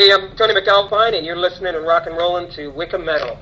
Hey, I'm Tony McAlpine, and you're listening and rock and rolling to Wicca Metal.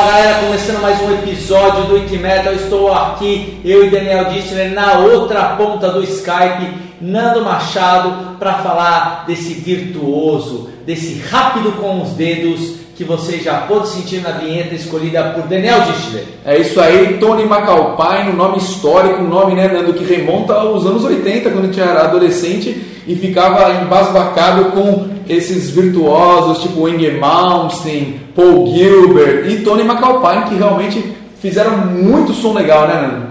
Fala galera, começando mais um episódio do Ike Metal. Estou aqui, eu e Daniel Distler, na outra ponta do Skype, Nando Machado, para falar desse virtuoso, desse rápido com os dedos que você já pôde sentir na vinheta escolhida por Daniel Distler. É isso aí, Tony Macalpine, um nome histórico, um nome, né, Nando, que remonta aos anos 80, quando eu tinha era adolescente e ficava embasbacado com esses virtuosos tipo Inge Malmsteen, Paul Gilbert e Tony McAlpine que realmente fizeram muito som legal, né, Nando?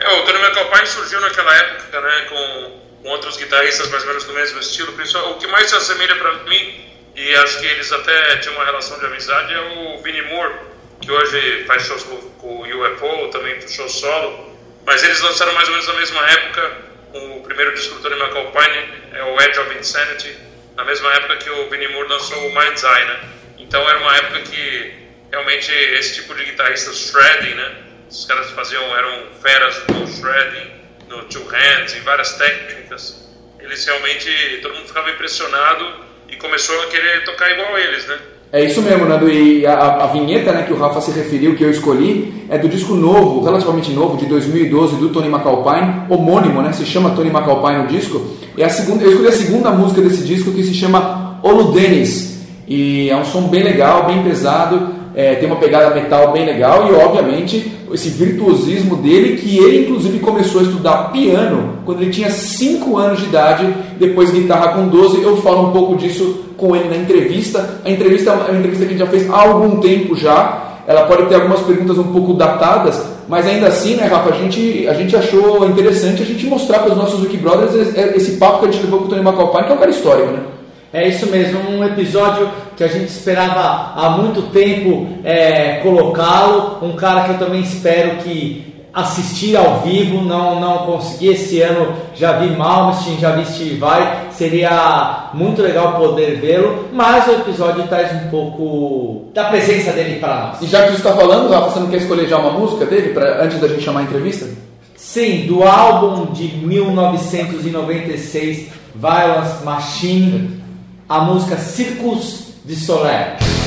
É, o Tony McAlpine surgiu naquela época, né, com, com outros guitarristas mais ou menos do mesmo estilo. O que mais se assemelha para mim e acho que eles até tinham uma relação de amizade, é o Vinnie Moore, que hoje faz shows com, com o UFO, também show solo, mas eles lançaram mais ou menos na mesma época, o primeiro disco do Tony McAlpine é o Edge of Insanity, na mesma época que o Vinnie Moore lançou o Mind's Eye, né? Então era uma época que realmente esse tipo de guitarrista shredding, né? Os caras faziam, eram feras no shredding, no two hands, em várias técnicas. Eles realmente, todo mundo ficava impressionado e começou a querer tocar igual eles, né? É isso mesmo, Nando. E a, a, vinheta né, que o Rafa se referiu, que eu escolhi, é do disco novo, relativamente novo, de 2012, do Tony McAlpine, homônimo, né? Se chama Tony McAlpine o disco. E a segunda, eu escolhi a segunda música desse disco, que se chama Olu Dennis. E é um som bem legal, bem pesado, é, tem uma pegada metal bem legal e, obviamente, esse virtuosismo dele, que ele inclusive começou a estudar piano quando ele tinha 5 anos de idade, depois guitarra com 12. Eu falo um pouco disso com ele na entrevista. A entrevista é uma entrevista que a gente já fez há algum tempo já. Ela pode ter algumas perguntas um pouco datadas, mas ainda assim, né, Rafa, a gente, a gente achou interessante a gente mostrar para os nossos Wiki Brothers esse papo que a gente levou com o Tony McAlpine, que é um cara histórico, né? É isso mesmo, um episódio que a gente esperava há muito tempo é, colocá-lo. Um cara que eu também espero que assistir ao vivo, não, não consegui esse ano, já vi Malmsteen, já vi Steve Vai, seria muito legal poder vê-lo, mas o episódio traz um pouco da presença dele para nós. E já que você está falando, Rafa, você não quer escolher já uma música dele pra, antes da gente chamar a entrevista? Sim, do álbum de 1996, Violence Machine a música Circus de Soler.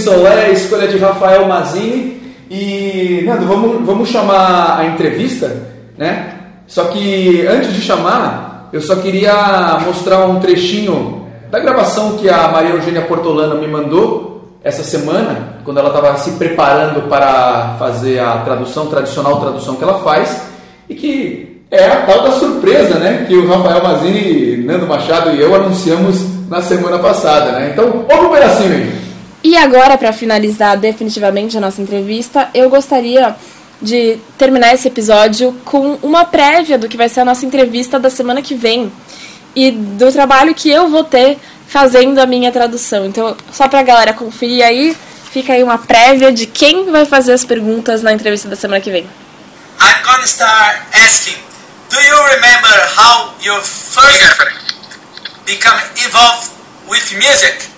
Soleil, escolha de Rafael Mazini. E, Nando, vamos, vamos chamar a entrevista, né? Só que antes de chamar, eu só queria mostrar um trechinho da gravação que a Maria Eugênia Portolano me mandou essa semana, quando ela estava se preparando para fazer a tradução, tradicional tradução que ela faz, e que é a tal da surpresa, né? Que o Rafael Mazini, Nando Machado e eu anunciamos na semana passada, né? Então, ouve um pedacinho aí. E agora, para finalizar definitivamente a nossa entrevista, eu gostaria de terminar esse episódio com uma prévia do que vai ser a nossa entrevista da semana que vem e do trabalho que eu vou ter fazendo a minha tradução. Então, só para a galera conferir aí, fica aí uma prévia de quem vai fazer as perguntas na entrevista da semana que vem. I'm gonna start asking, do you remember how your first become involved with music?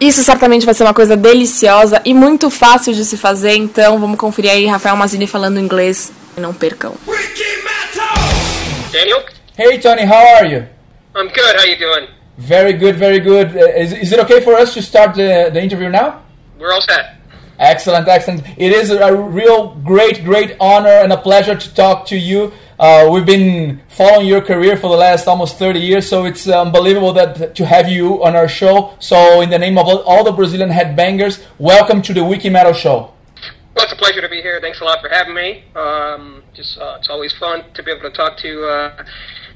Isso certamente vai ser uma coisa deliciosa e muito fácil de se fazer, então vamos conferir aí Rafael Mazini falando inglês. Não percam. Daniel? Hey Tony, how are you? I'm good. How you doing? Very good, very good. Uh, is, is it okay for us to start the, the interview now? We're all set. Excellent, excellent. It is a real great, great honor and a pleasure to talk to you. Uh, we've been following your career for the last almost 30 years, so it's unbelievable that to have you on our show. So, in the name of all, all the Brazilian headbangers, welcome to the Wiki Metal Show. Well, it's a pleasure to be here. Thanks a lot for having me. Um, just uh, it's always fun to be able to talk to uh,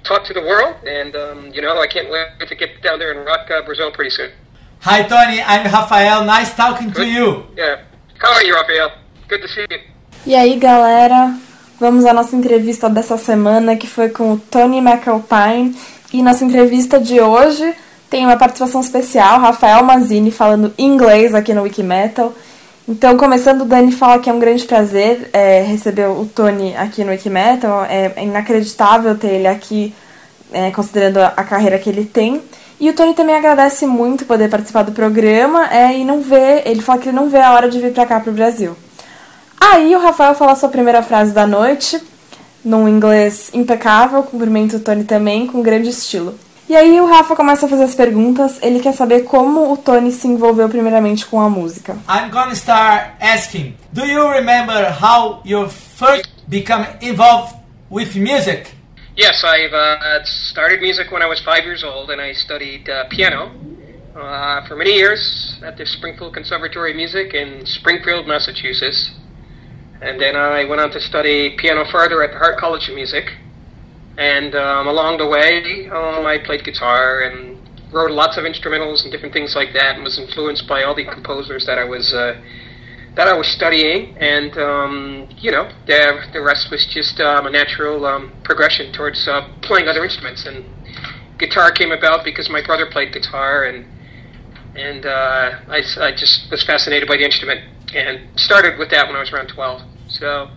talk to the world, and um, you know I can't wait to get down there and rock uh, Brazil pretty soon. Hi Tony, I'm Rafael. Nice talking to you. Yeah. How are you, Rafael? Good to see you. E aí, galera? Vamos à nossa entrevista dessa semana, que foi com o Tony McAlpine. E nossa entrevista de hoje tem uma participação especial, Rafael Mazini falando inglês aqui no Wikimetal. Então, começando, o Dani fala que é um grande prazer é, receber o Tony aqui no Wikimetal. É, é inacreditável ter ele aqui, é, considerando a, carreira que ele tem. E o Tony também agradece muito poder participar do programa é, e não vê, ele fala que ele não vê a hora de vir para cá para o Brasil. Aí o Rafael fala a sua primeira frase da noite, num inglês impecável, cumprimenta o Tony também, com grande estilo. E aí o Rafa começa a fazer as perguntas, ele quer saber como o Tony se envolveu primeiramente com a música. I'm gonna start asking, do you remember how you first become involved with music? Yes, I've uh, started music when I was five years old, and I studied uh, piano uh, for many years at the Springfield Conservatory of Music in Springfield, Massachusetts. And then I went on to study piano further at the Hart College of Music. And um, along the way, um, I played guitar and wrote lots of instrumentals and different things like that, and was influenced by all the composers that I was uh, that I was studying. And um, you know, the the rest was just um, a natural um, progression towards uh, playing other instruments. And guitar came about because my brother played guitar, and and uh, I, I just was fascinated by the instrument and started with that when I was around 12. So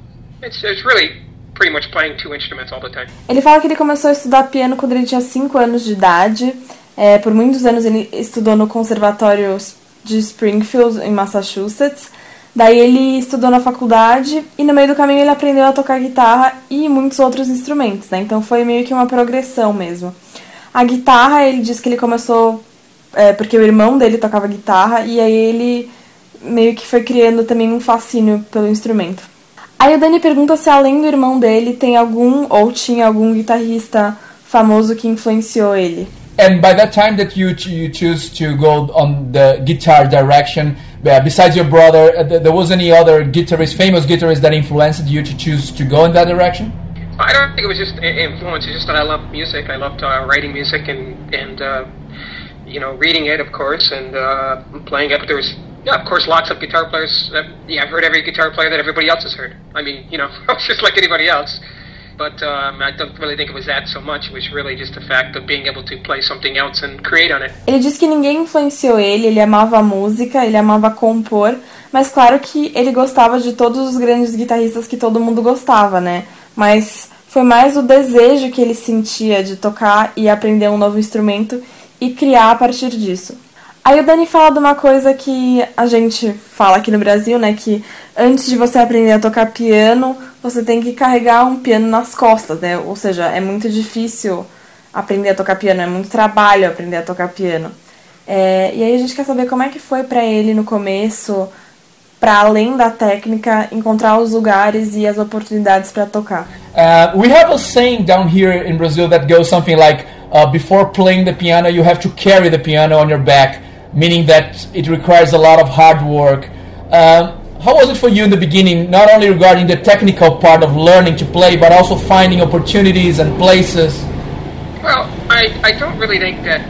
it's, it's really pretty much playing two instruments all the time. Ele fala que ele começou a estudar piano quando ele tinha 5 anos de idade. É, por muitos anos ele estudou no conservatório de Springfield, em Massachusetts. Daí ele estudou na faculdade e no meio do caminho ele aprendeu a tocar guitarra e muitos outros instrumentos, né? Então foi meio que uma progressão mesmo. A guitarra, ele disse que ele começou é, porque o irmão dele tocava guitarra e aí ele meio que foi criando também um fascínio pelo instrumento. Aí o Dani pergunta se além do irmão dele tem algum ou tinha algum guitarrista famoso que influenciou ele. And by that time that you you choose to go on the guitar direction, uh, besides your brother, uh, there was any other guitarist, famous guitarist that influenced you to choose to go in that direction? I don't think it was just influence. It's just that I love music. I loved uh, writing music and and uh, you know reading it, of course, and uh, playing it. But there was yeah, of course, lots of guitar players. Uh, yeah, I've heard every guitar player that everybody else has heard. I mean, you know, I was just like anybody else. But um, I don't really think it was that so much. It was really just the fact of being able to play something else and create on it. Ele disse que ninguém influenciou ele, ele amava a música, ele amava compor, mas claro que ele gostava de todos os grandes guitarristas que todo mundo gostava, né? Mas foi mais o desejo que ele sentia de tocar e aprender um novo instrumento e criar a partir disso. Aí o Dani fala de uma coisa que a gente fala aqui no Brasil, né? Que antes de você aprender a tocar piano, você tem que carregar um piano nas costas, né? Ou seja, é muito difícil aprender a tocar piano, é muito trabalho aprender a tocar piano. É, e aí a gente quer saber como é que foi para ele no começo, para além da técnica, encontrar os lugares e as oportunidades para tocar. Uh, we have a saying down here in Brazil that goes something like, uh, "Before playing the piano, you have to carry the piano on your back," meaning that it requires a lot of hard work. Um, how was it for you in the beginning, not only regarding the technical part of learning to play, but also finding opportunities and places? Well, I, I don't really think that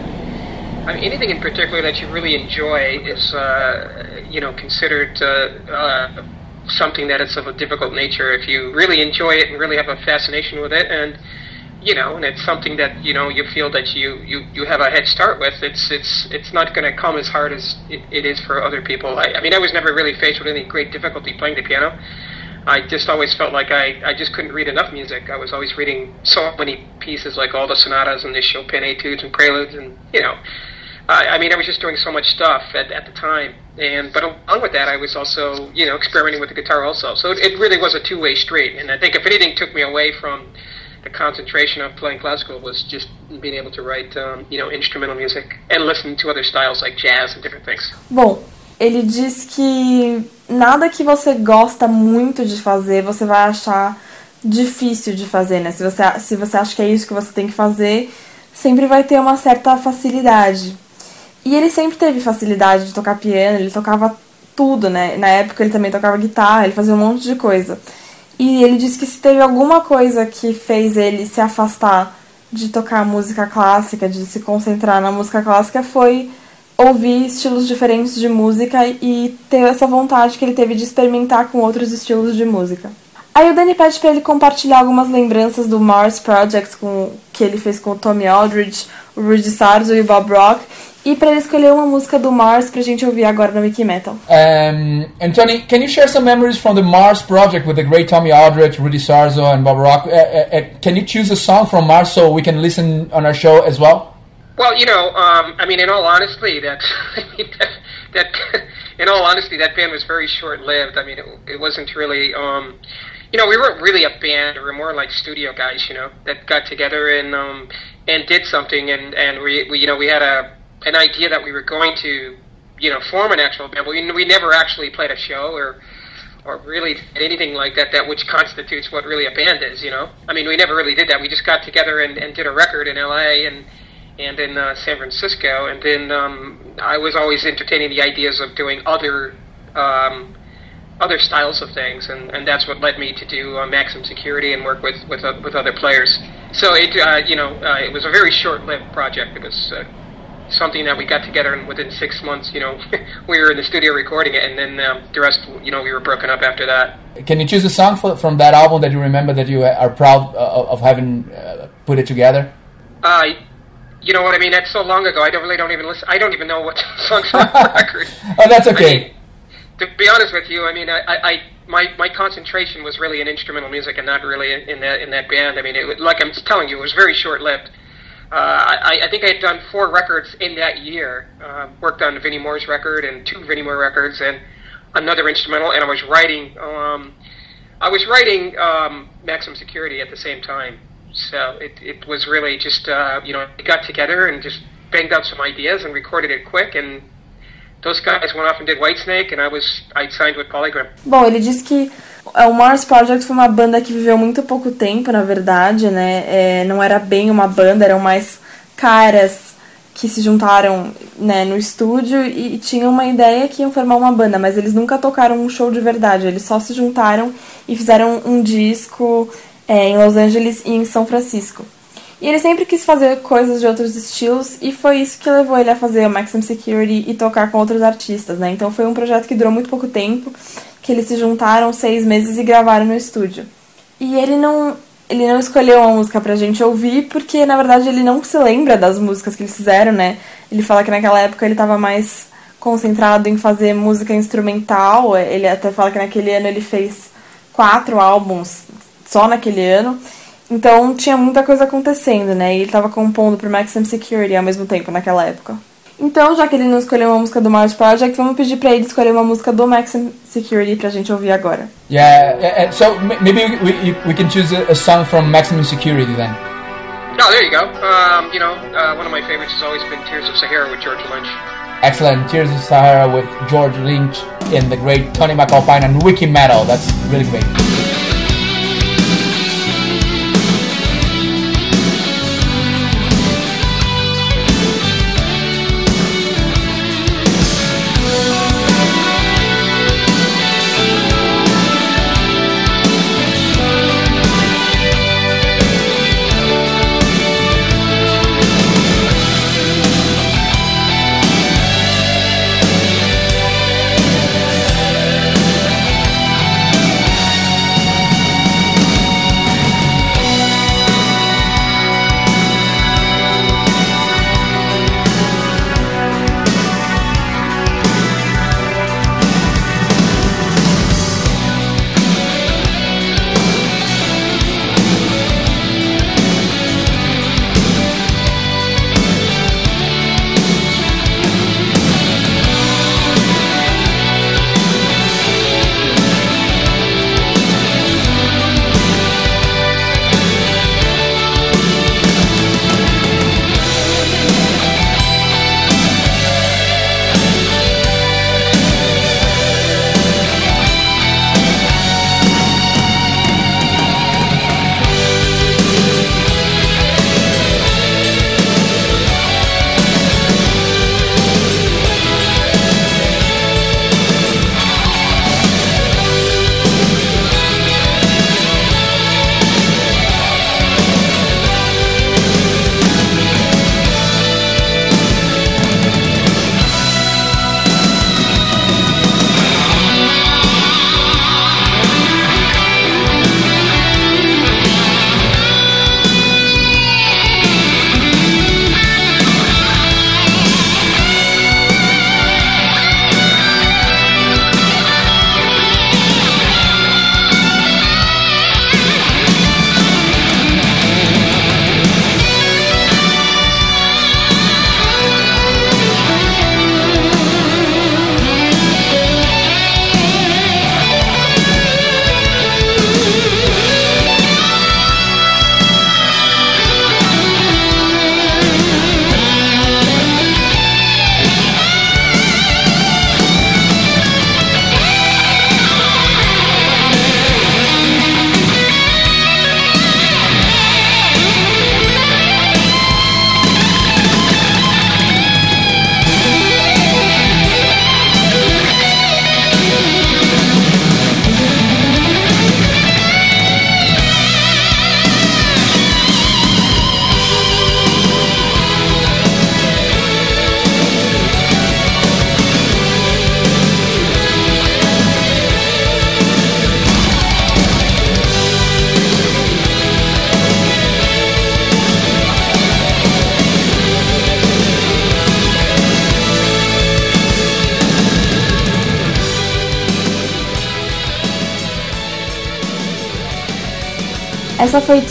I mean, anything in particular that you really enjoy is, uh, you know, considered uh, uh, something that is of a difficult nature. If you really enjoy it and really have a fascination with it, and you know, and it's something that you know you feel that you you, you have a head start with, it's it's it's not going to come as hard as it, it is for other people. I, I mean, I was never really faced with any great difficulty playing the piano. I just always felt like I, I just couldn't read enough music. I was always reading so many pieces, like all the sonatas and the Chopin etudes and preludes, and you know, I, I mean, I was just doing so much stuff at, at the time. And but along with that, I was also you know experimenting with the guitar also. So it, it really was a two way street. And I think if anything took me away from the concentration of playing classical was just being able to write um, you know instrumental music and listen to other styles like jazz and different things. Bom, ele diz que nada que você gosta muito de fazer você vai achar difícil de fazer, né? Se você, se você acha que é isso que você tem que fazer, sempre vai ter uma certa facilidade. E ele sempre teve facilidade de tocar piano, ele tocava tudo, né? Na época ele também tocava guitarra, ele fazia um monte de coisa. E ele disse que se teve alguma coisa que fez ele se afastar de tocar música clássica, de se concentrar na música clássica, foi ouvir estilos diferentes de música e ter essa vontade que ele teve de experimentar com outros estilos de música. Aí o Danny pede para ele compartilhar algumas lembranças do Mars Project com, que ele fez com o Tommy Aldridge, o Rudy Sarzo e o Bob Rock, e para ele escolher uma música do Mars pra gente ouvir agora no Wiki Metal. Um, and Tony, can you share some memories from the Mars project with the great Tommy Aldrich, Rudy Sarzo, and Bob Rock? Uh, uh, uh, can you choose a song from Mars so we can listen on our show as well? Well, you know, um, I mean, in all honesty, that, that, that, in all honesty, that band was very short-lived. I mean, it, it wasn't really, um, you know, we weren't really a band. We were more like studio guys, you know, that got together and um, and did something, and and we, we, you know, we had a an idea that we were going to, you know, form an actual band. We we never actually played a show or or really anything like that, that which constitutes what really a band is, you know. I mean, we never really did that. We just got together and, and did a record in L.A. and and in uh, San Francisco. And then um, I was always entertaining the ideas of doing other um, other styles of things, and, and that's what led me to do uh, Maximum Security and work with with, uh, with other players. So it uh, you know uh, it was a very short-lived project. It was uh, something that we got together and within six months, you know, we were in the studio recording it, and then um, the rest, you know, we were broken up after that. Can you choose a song for, from that album that you remember that you are proud of having put it together? Uh, you know what I mean? That's so long ago. I don't really don't even listen. I don't even know what songs on the record. oh, that's okay. I mean, to be honest with you, I mean, I, I, my my concentration was really in instrumental music and not really in, in that in that band. I mean, it, like I'm telling you, it was very short lived. Uh, I, I think I had done four records in that year. Uh, worked on Vinnie Moore's record and two Vinnie Moore records and another instrumental, and I was writing. Um, I was writing um, Maximum Security at the same time. So it, it was really just uh, you know we got together and just banged out some ideas and recorded it quick and those guys went off and did Whitesnake and I was I signed with Polygram. Bom, ele disse que o Mars Project foi uma banda que viveu muito pouco tempo, na verdade, né? É, não era bem uma banda, eram mais caras que se juntaram né, no estúdio e, e tinham uma ideia que iam formar uma banda, mas eles nunca tocaram um show de verdade, eles só se juntaram e fizeram um disco é, em Los Angeles e em São Francisco. E ele sempre quis fazer coisas de outros estilos e foi isso que levou ele a fazer o Maximum Security e tocar com outros artistas, né? Então foi um projeto que durou muito pouco tempo, que eles se juntaram seis meses e gravaram no estúdio. E ele não, ele não escolheu uma música pra gente ouvir, porque na verdade ele não se lembra das músicas que eles fizeram, né? Ele fala que naquela época ele estava mais concentrado em fazer música instrumental. Ele até fala que naquele ano ele fez quatro álbuns só naquele ano. Então tinha muita coisa acontecendo, né? E ele estava compondo pro Maximum Security ao mesmo tempo naquela época. Então, já que ele não escolheu uma música do Mars Project, vamos pedir para ele escolher uma música do Maximum Security pra gente ouvir agora. Yeah, so maybe we, we can choose a song from Maximum Security then. No, there you go. Um, you know, uh, one of my favorites has always been Tears of Sahara with George Lynch. Excellent. Tears of Sahara with George Lynch in the great Tony McAlpine and Wiki Metal. That's really great.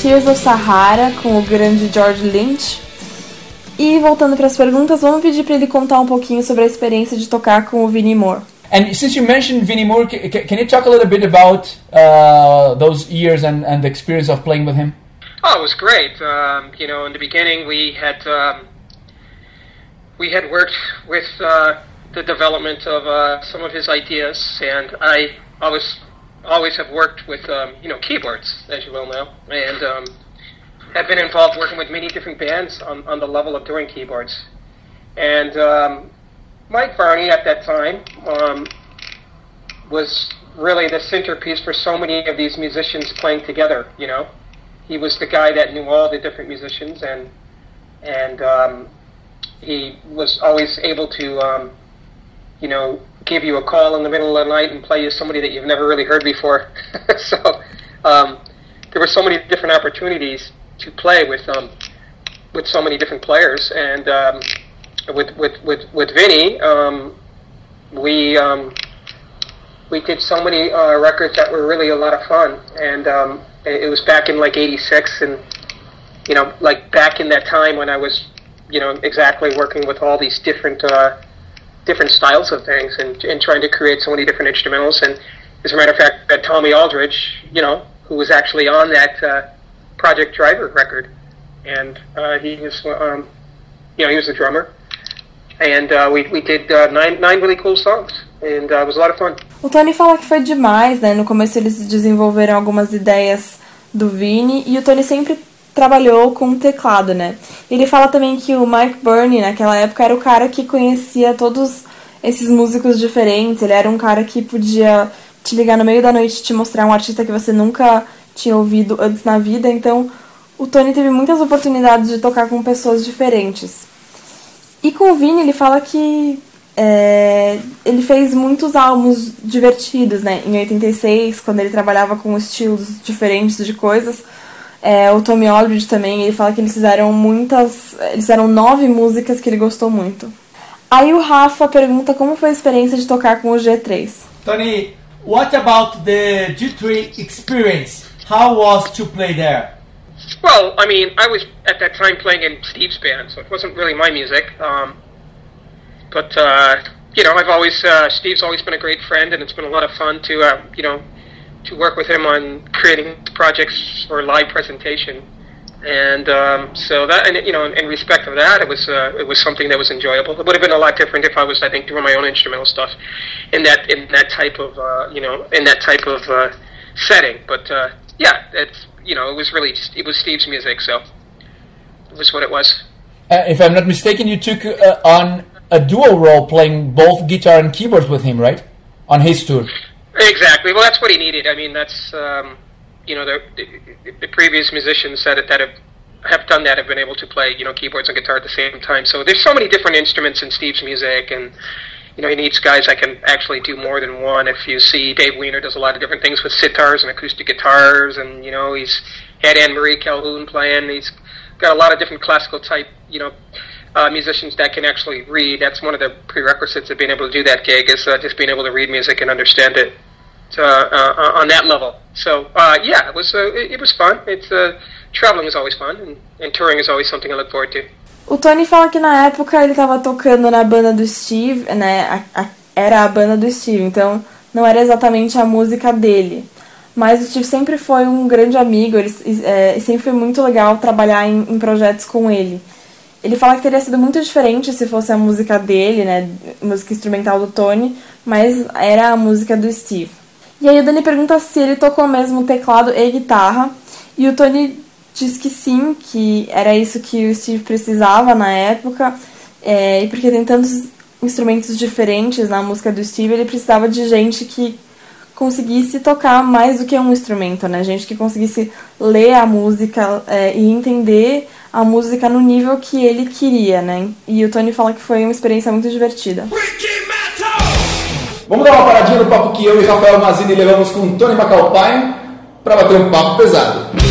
Tears of Sahara com o grande George Lynch. E voltando para as perguntas, vamos pedir para ele contar um pouquinho sobre a experiência de tocar com o Vinnie Moore. And since you mentioned Vinnie Moore, can you talk a little bit about uh, those years and, and the experience of playing with him? Oh, it was great. Um, you know, in the beginning, we had um, we had worked with uh, the development of uh, some of his ideas, and I always always have worked with um, you know keyboards, as you well know, and um, have been involved working with many different bands on, on the level of doing keyboards. And um, Mike Varney at that time um, was really the centerpiece for so many of these musicians playing together. You know, he was the guy that knew all the different musicians, and and um, he was always able to um, you know give you a call in the middle of the night and play you somebody that you've never really heard before. so um, there were so many different opportunities to play with um, with so many different players, and um, with with with with Vinny, um, we um, we did so many uh, records that were really a lot of fun, and um, it, it was back in like '86, and you know, like back in that time when I was, you know, exactly working with all these different. Uh, different styles of things and, and trying to create so many different instrumentals. And as a matter of fact, that Tommy Aldridge, you know, who was actually on that uh, Project Driver record, and uh, he was, um, you know, he was the drummer, and uh, we we did uh, nine nine really cool songs, and uh, it was a lot of fun. O Tony fala que foi demais, né? No começo eles desenvolveram algumas ideias do Vini e o Tony sempre trabalhou com teclado, né? Ele fala também que o Mike Burney naquela época era o cara que conhecia todos esses músicos diferentes, ele era um cara que podia te ligar no meio da noite e te mostrar um artista que você nunca tinha ouvido antes na vida, então o Tony teve muitas oportunidades de tocar com pessoas diferentes. E com o Vini ele fala que é, ele fez muitos álbuns divertidos, né? Em 86, quando ele trabalhava com estilos diferentes de coisas. É, o Tommy Aldridge também, ele fala que eles fizeram muitas. Eles fizeram nove músicas que ele gostou muito. Aí o Rafa pergunta como foi a experiência de tocar com o G3. Tony, what about the G3 experience? How was to play there? Well, I mean, I was at that time playing in Steve's band, so it wasn't really my music. Um, but uh, you know, I've always uh, Steve's always been a great friend, and it's been a lot of fun to uh, you know to work with him on creating projects for live presentation. And um, so that, and you know, in respect of that, it was uh, it was something that was enjoyable. It would have been a lot different if I was, I think, doing my own instrumental stuff in that in that type of uh, you know in that type of uh, setting. But uh, yeah, it's you know, it was really just, it was Steve's music, so it was what it was. Uh, if I'm not mistaken, you took uh, on a dual role playing both guitar and keyboards with him, right? On his tour. Exactly. Well, that's what he needed. I mean, that's um, you know the, the, the previous musicians said it that have have done that have been able to play you know keyboards and guitar at the same time. So there's so many different instruments in Steve's music, and you know he needs guys that can actually do more than one. If you see Dave Weiner does a lot of different things with sitars and acoustic guitars, and you know he's had Anne Marie Calhoun playing. He's got a lot of different classical type you know uh, musicians that can actually read. That's one of the prerequisites of being able to do that gig is uh, just being able to read music and understand it on that level. So uh, yeah, it was uh, it, it was fun. It's uh, traveling is always fun, and, and touring is always something I look forward to. O Tony fala que na época ele tava tocando na banda do Steve, né? A, a, era a banda do Steve, então não era exatamente a música dele. Mas o Steve sempre foi um grande amigo, ele, é, sempre foi muito legal trabalhar em, em, projetos com ele. Ele fala que teria sido muito diferente se fosse a música dele, né? Música instrumental do Tony, mas era a música do Steve. E aí o Dani pergunta se ele tocou mesmo teclado e guitarra. E o Tony diz que sim, que era isso que o Steve precisava na época. É, e porque tem tantos instrumentos diferentes na música do Steve, ele precisava de gente que conseguisse tocar mais do que um instrumento, né? Gente que conseguisse ler a música é, e entender a música no nível que ele queria, né? E o Tony fala que foi uma experiência muito divertida. Vamos dar uma paradinha no papo que eu e Rafael Mazini levamos com Tony McAlpine para bater um papo pesado.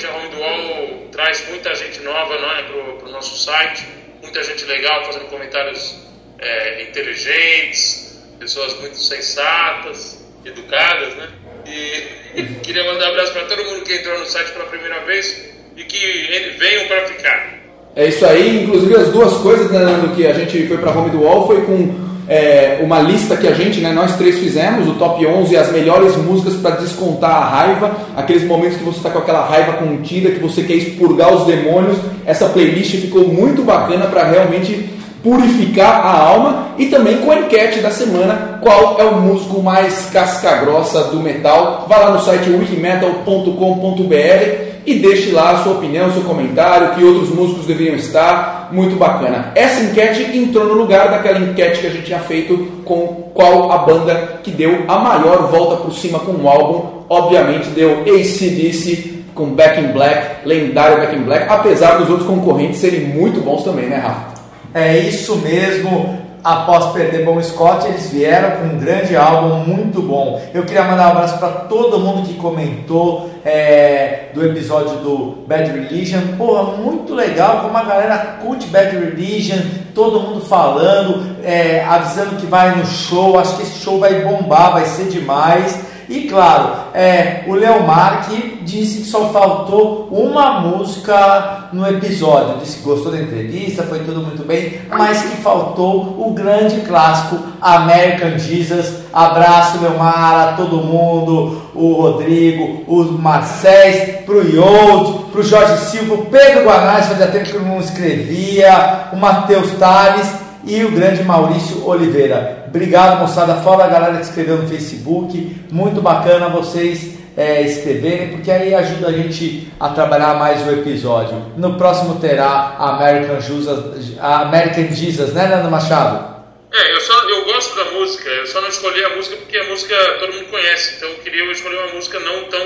Realmente a Home do Wall traz muita gente nova né, para o nosso site, muita gente legal fazendo comentários é, inteligentes, pessoas muito sensatas, educadas, né? E queria mandar um abraço para todo mundo que entrou no site pela primeira vez e que venham para ficar. É isso aí, inclusive as duas coisas né, que a gente foi para Home do Wall foi com é, uma lista que a gente, né, nós três fizemos, o top 11, as melhores músicas para descontar a raiva, aqueles momentos que você está com aquela raiva contida, que você quer expurgar os demônios. Essa playlist ficou muito bacana para realmente purificar a alma e também com a enquete da semana, qual é o músico mais casca-grossa do metal. Vá lá no site wikimetal.com.br e deixe lá a sua opinião, seu comentário, que outros músicos deveriam estar. Muito bacana. Essa enquete entrou no lugar daquela enquete que a gente tinha feito com qual a banda que deu a maior volta por cima com o álbum. Obviamente deu ACDC com Back in Black, lendário Back in Black, apesar dos outros concorrentes serem muito bons também, né, Rafa? É isso mesmo. Após perder Bom Scott, eles vieram com um grande álbum muito bom. Eu queria mandar um abraço para todo mundo que comentou é, do episódio do Bad Religion. Porra, muito legal como a galera curte Bad Religion, todo mundo falando, é, avisando que vai no show. Acho que esse show vai bombar, vai ser demais. E claro, é, o Leomar que disse que só faltou uma música no episódio. Disse que gostou da entrevista, foi tudo muito bem, mas que faltou o grande clássico American Jesus. Abraço, Leomar, a todo mundo, o Rodrigo, o Marcés, pro Yold, pro Jorge Silva, o Pedro Guanais, fazia tempo que não escrevia, o Matheus Tales e o grande Maurício Oliveira. Obrigado, moçada. Fala a galera que escreveu no Facebook. Muito bacana vocês é, escreverem, porque aí ajuda a gente a trabalhar mais o episódio. No próximo terá a American Jesus, a American Jesus né, Nando Machado? É, eu, só, eu gosto da música, eu só não escolhi a música porque a música todo mundo conhece, então eu queria escolher uma música não tão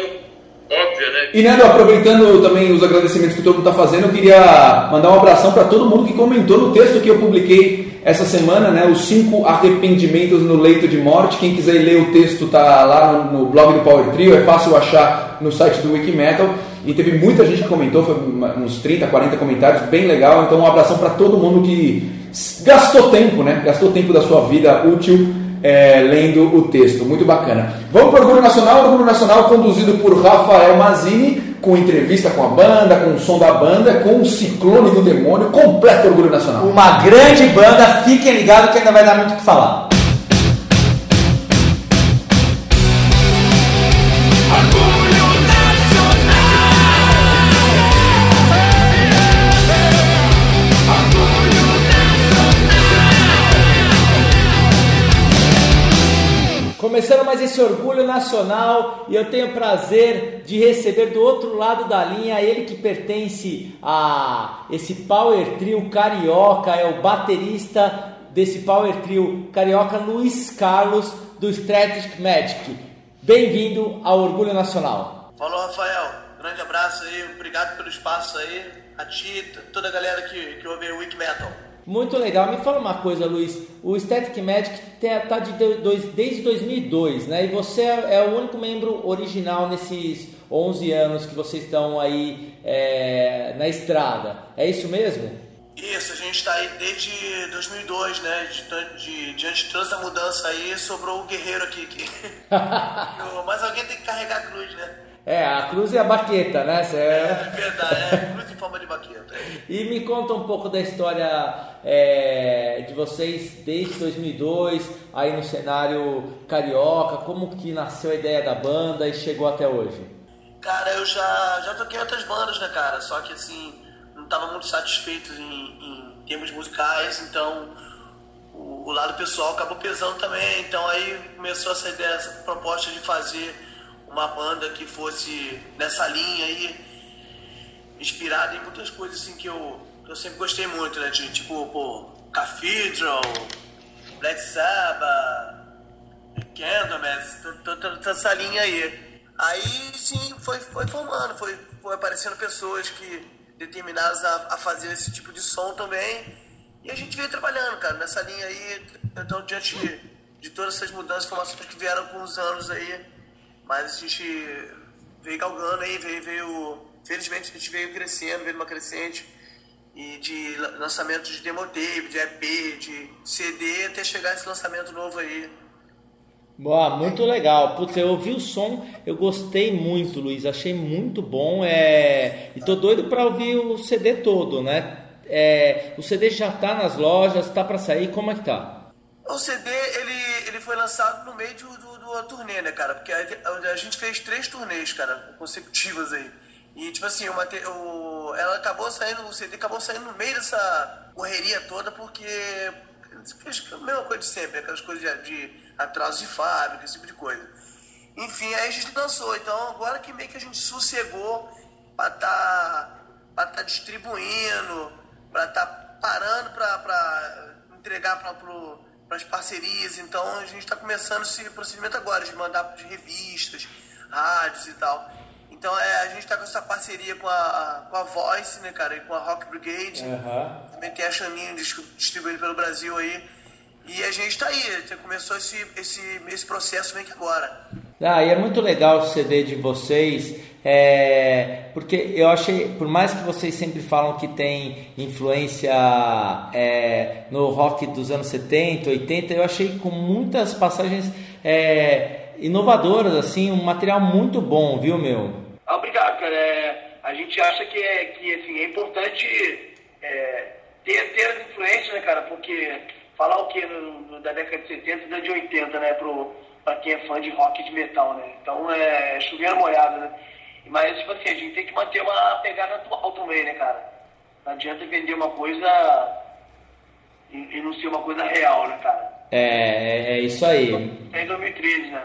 óbvia, né? E Nando, aproveitando também os agradecimentos que todo mundo está fazendo, eu queria mandar um abração para todo mundo que comentou no texto que eu publiquei essa semana, né? Os cinco arrependimentos no leito de morte. Quem quiser ler o texto tá lá no, blog do Power Trio, é fácil achar no site do Wikimetal. E teve muita gente que comentou, foi uns 30, 40 comentários, bem legal. Então um abração para todo mundo que gastou tempo, né? Gastou tempo da sua vida útil é, lendo o texto. Muito bacana. Vamos para o Orgulho Nacional. Orgulho Nacional conduzido por Rafael Mazini, com entrevista com a banda, com o som da banda, com o Ciclone do Demônio, completo Orgulho Nacional. Uma grande banda, fiquem ligados que ainda vai dar muito o que falar. Começando mais esse orgulho nacional e eu tenho prazer de receber do outro lado da linha ele que pertence a esse Power Trio carioca, é o baterista desse Power Trio carioca, Luiz Carlos do Strategic Magic. Bem-vindo ao Orgulho Nacional. Falou, Rafael. Grande abraço aí, obrigado pelo espaço aí, a ti, toda a galera que, que ouve o Wiki Metal. Muito legal. Me fala uma coisa, Luiz. O Static Magic está de dois, desde 2002, né? E você é, é, o único membro original nesses 11 anos que vocês estão aí é, na estrada. É isso mesmo? Isso, a gente está aí desde 2002, né? De, de, diante de toda essa mudança aí, sobrou o guerreiro aqui. Que... Mas alguém tem que carregar a cruz, né? É, a cruz e a baqueta, né? Cê... É, é verdade, é cruz em forma de baqueta. e me conta um pouco da história é, de vocês desde 2002, aí no cenário carioca, como que nasceu a ideia da banda e chegou até hoje? Cara, eu já, já toquei outras bandas, né, cara? Só que assim, não estava muito satisfeito em, em, termos musicais, então o, o lado pessoal acabou pesando também. Então aí começou essa ideia, essa proposta de fazer uma banda que fosse nessa linha aí, inspirada em muitas coisas assim que eu, que eu sempre gostei muito, né? Tipo, pô, Cathedral, Black Sabbath, Candlemass, toda essa linha aí. Aí sim, foi, foi formando, foi, foi aparecendo pessoas que determinadas a, a fazer esse tipo de som também. E a gente veio trabalhando, cara, nessa linha aí. Então, diante de, de todas essas mudanças, informações que vieram com os anos aí, mas a gente veio galgando aí, veio, veio. Felizmente a gente veio crescendo, veio uma crescente. E de lançamento de demo tape, de EP, de CD, até chegar esse lançamento novo aí. Boa, muito legal. Putz, eu ouvi o som, eu gostei muito, Luiz. Achei muito bom. É... E tô doido para ouvir o CD todo, né? É... O CD já tá nas lojas, tá para sair, como é que tá? O CD, ele, ele foi lançado no meio do, do, do turnê, né, cara? Porque a, a, gente fez três turnês, cara, consecutivas aí. E, tipo assim, uma, o, ela acabou saindo, o CD acabou saindo no meio dessa correria toda, porque a mesma coisa de sempre, aquelas coisas de, de atraso de fábrica, esse tipo de coisa. Enfim, aí a gente lançou. Então, agora que meio que a gente sossegou pra tá, pra tá distribuindo, pra tá parando pra, pra entregar pra, pro, para as parcerias. Então a gente está começando esse procedimento agora de mandar de revistas, rádios e tal. Então é, a gente está com essa parceria com a, com a Voice, né, cara, e com a Rock Brigade. Uhum. Também tem a Chaninho distribuindo pelo Brasil aí. E a gente tá aí, começou esse, esse, esse processo meio que agora. Ah, e é muito legal o CD de vocês, é, porque eu achei, por mais que vocês sempre falam que tem influência é, no rock dos anos 70, 80, eu achei com muitas passagens é, inovadoras, assim, um material muito bom, viu, meu? Ah, obrigado, cara. É, a gente acha que é, que, assim, é importante é, ter, ter as influências, né, cara, porque falar o que da década de 70 e da de 80, né, pro, pra quem é fã de rock e de metal, né? Então é chovendo molhado, né? Mas, tipo assim, a gente tem que manter uma pegada atual também, né, cara? Não adianta vender uma coisa e, e não ser uma coisa real, né, cara? É, é, é isso aí. É em 2013, né?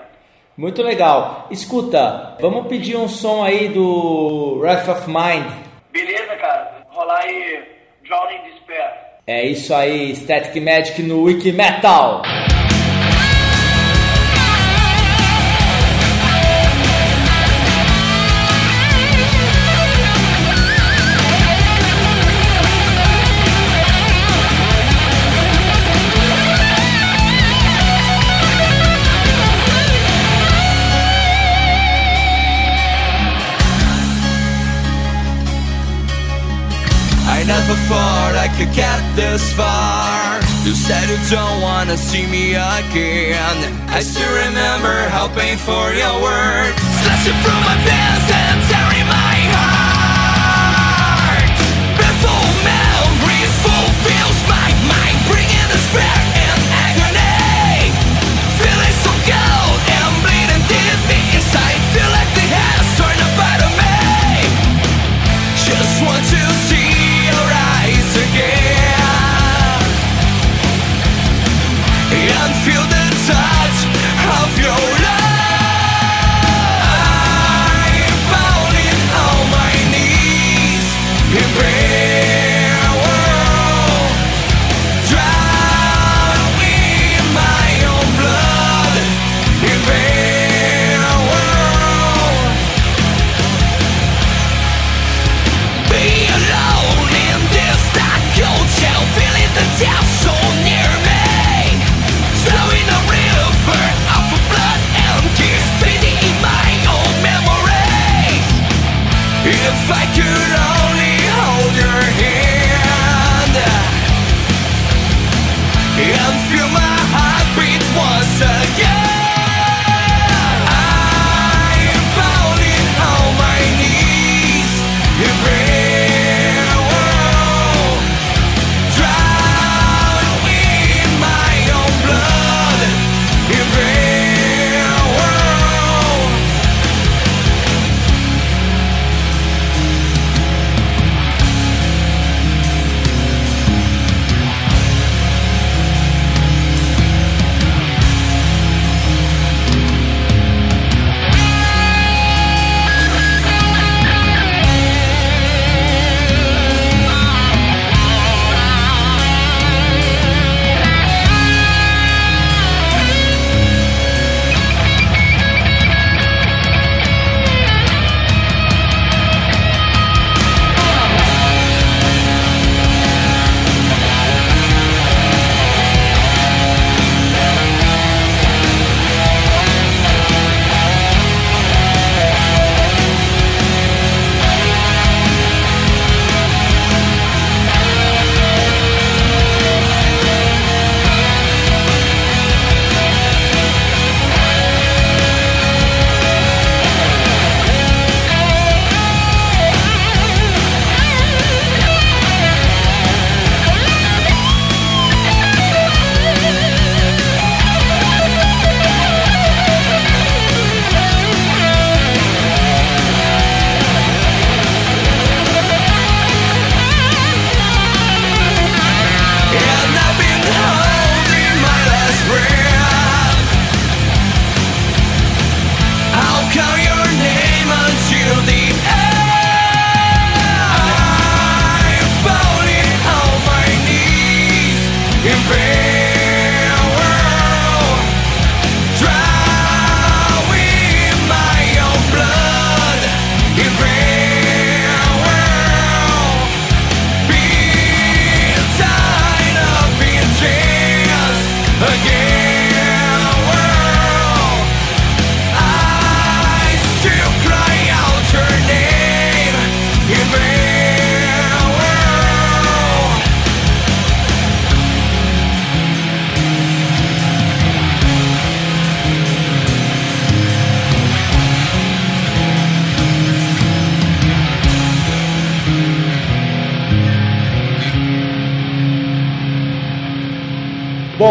Muito legal. Escuta, vamos pedir um som aí do Wrath of Mind. Beleza, cara. Rolar aí Drowning Despair. É isso aí, Static Magic no Wiki Metal. Never thought I could get this far. You said you don't wanna see me again. I still remember how painful your words slashing through my veins and tearing my heart. Painful memories fulfills my mind, bringing despair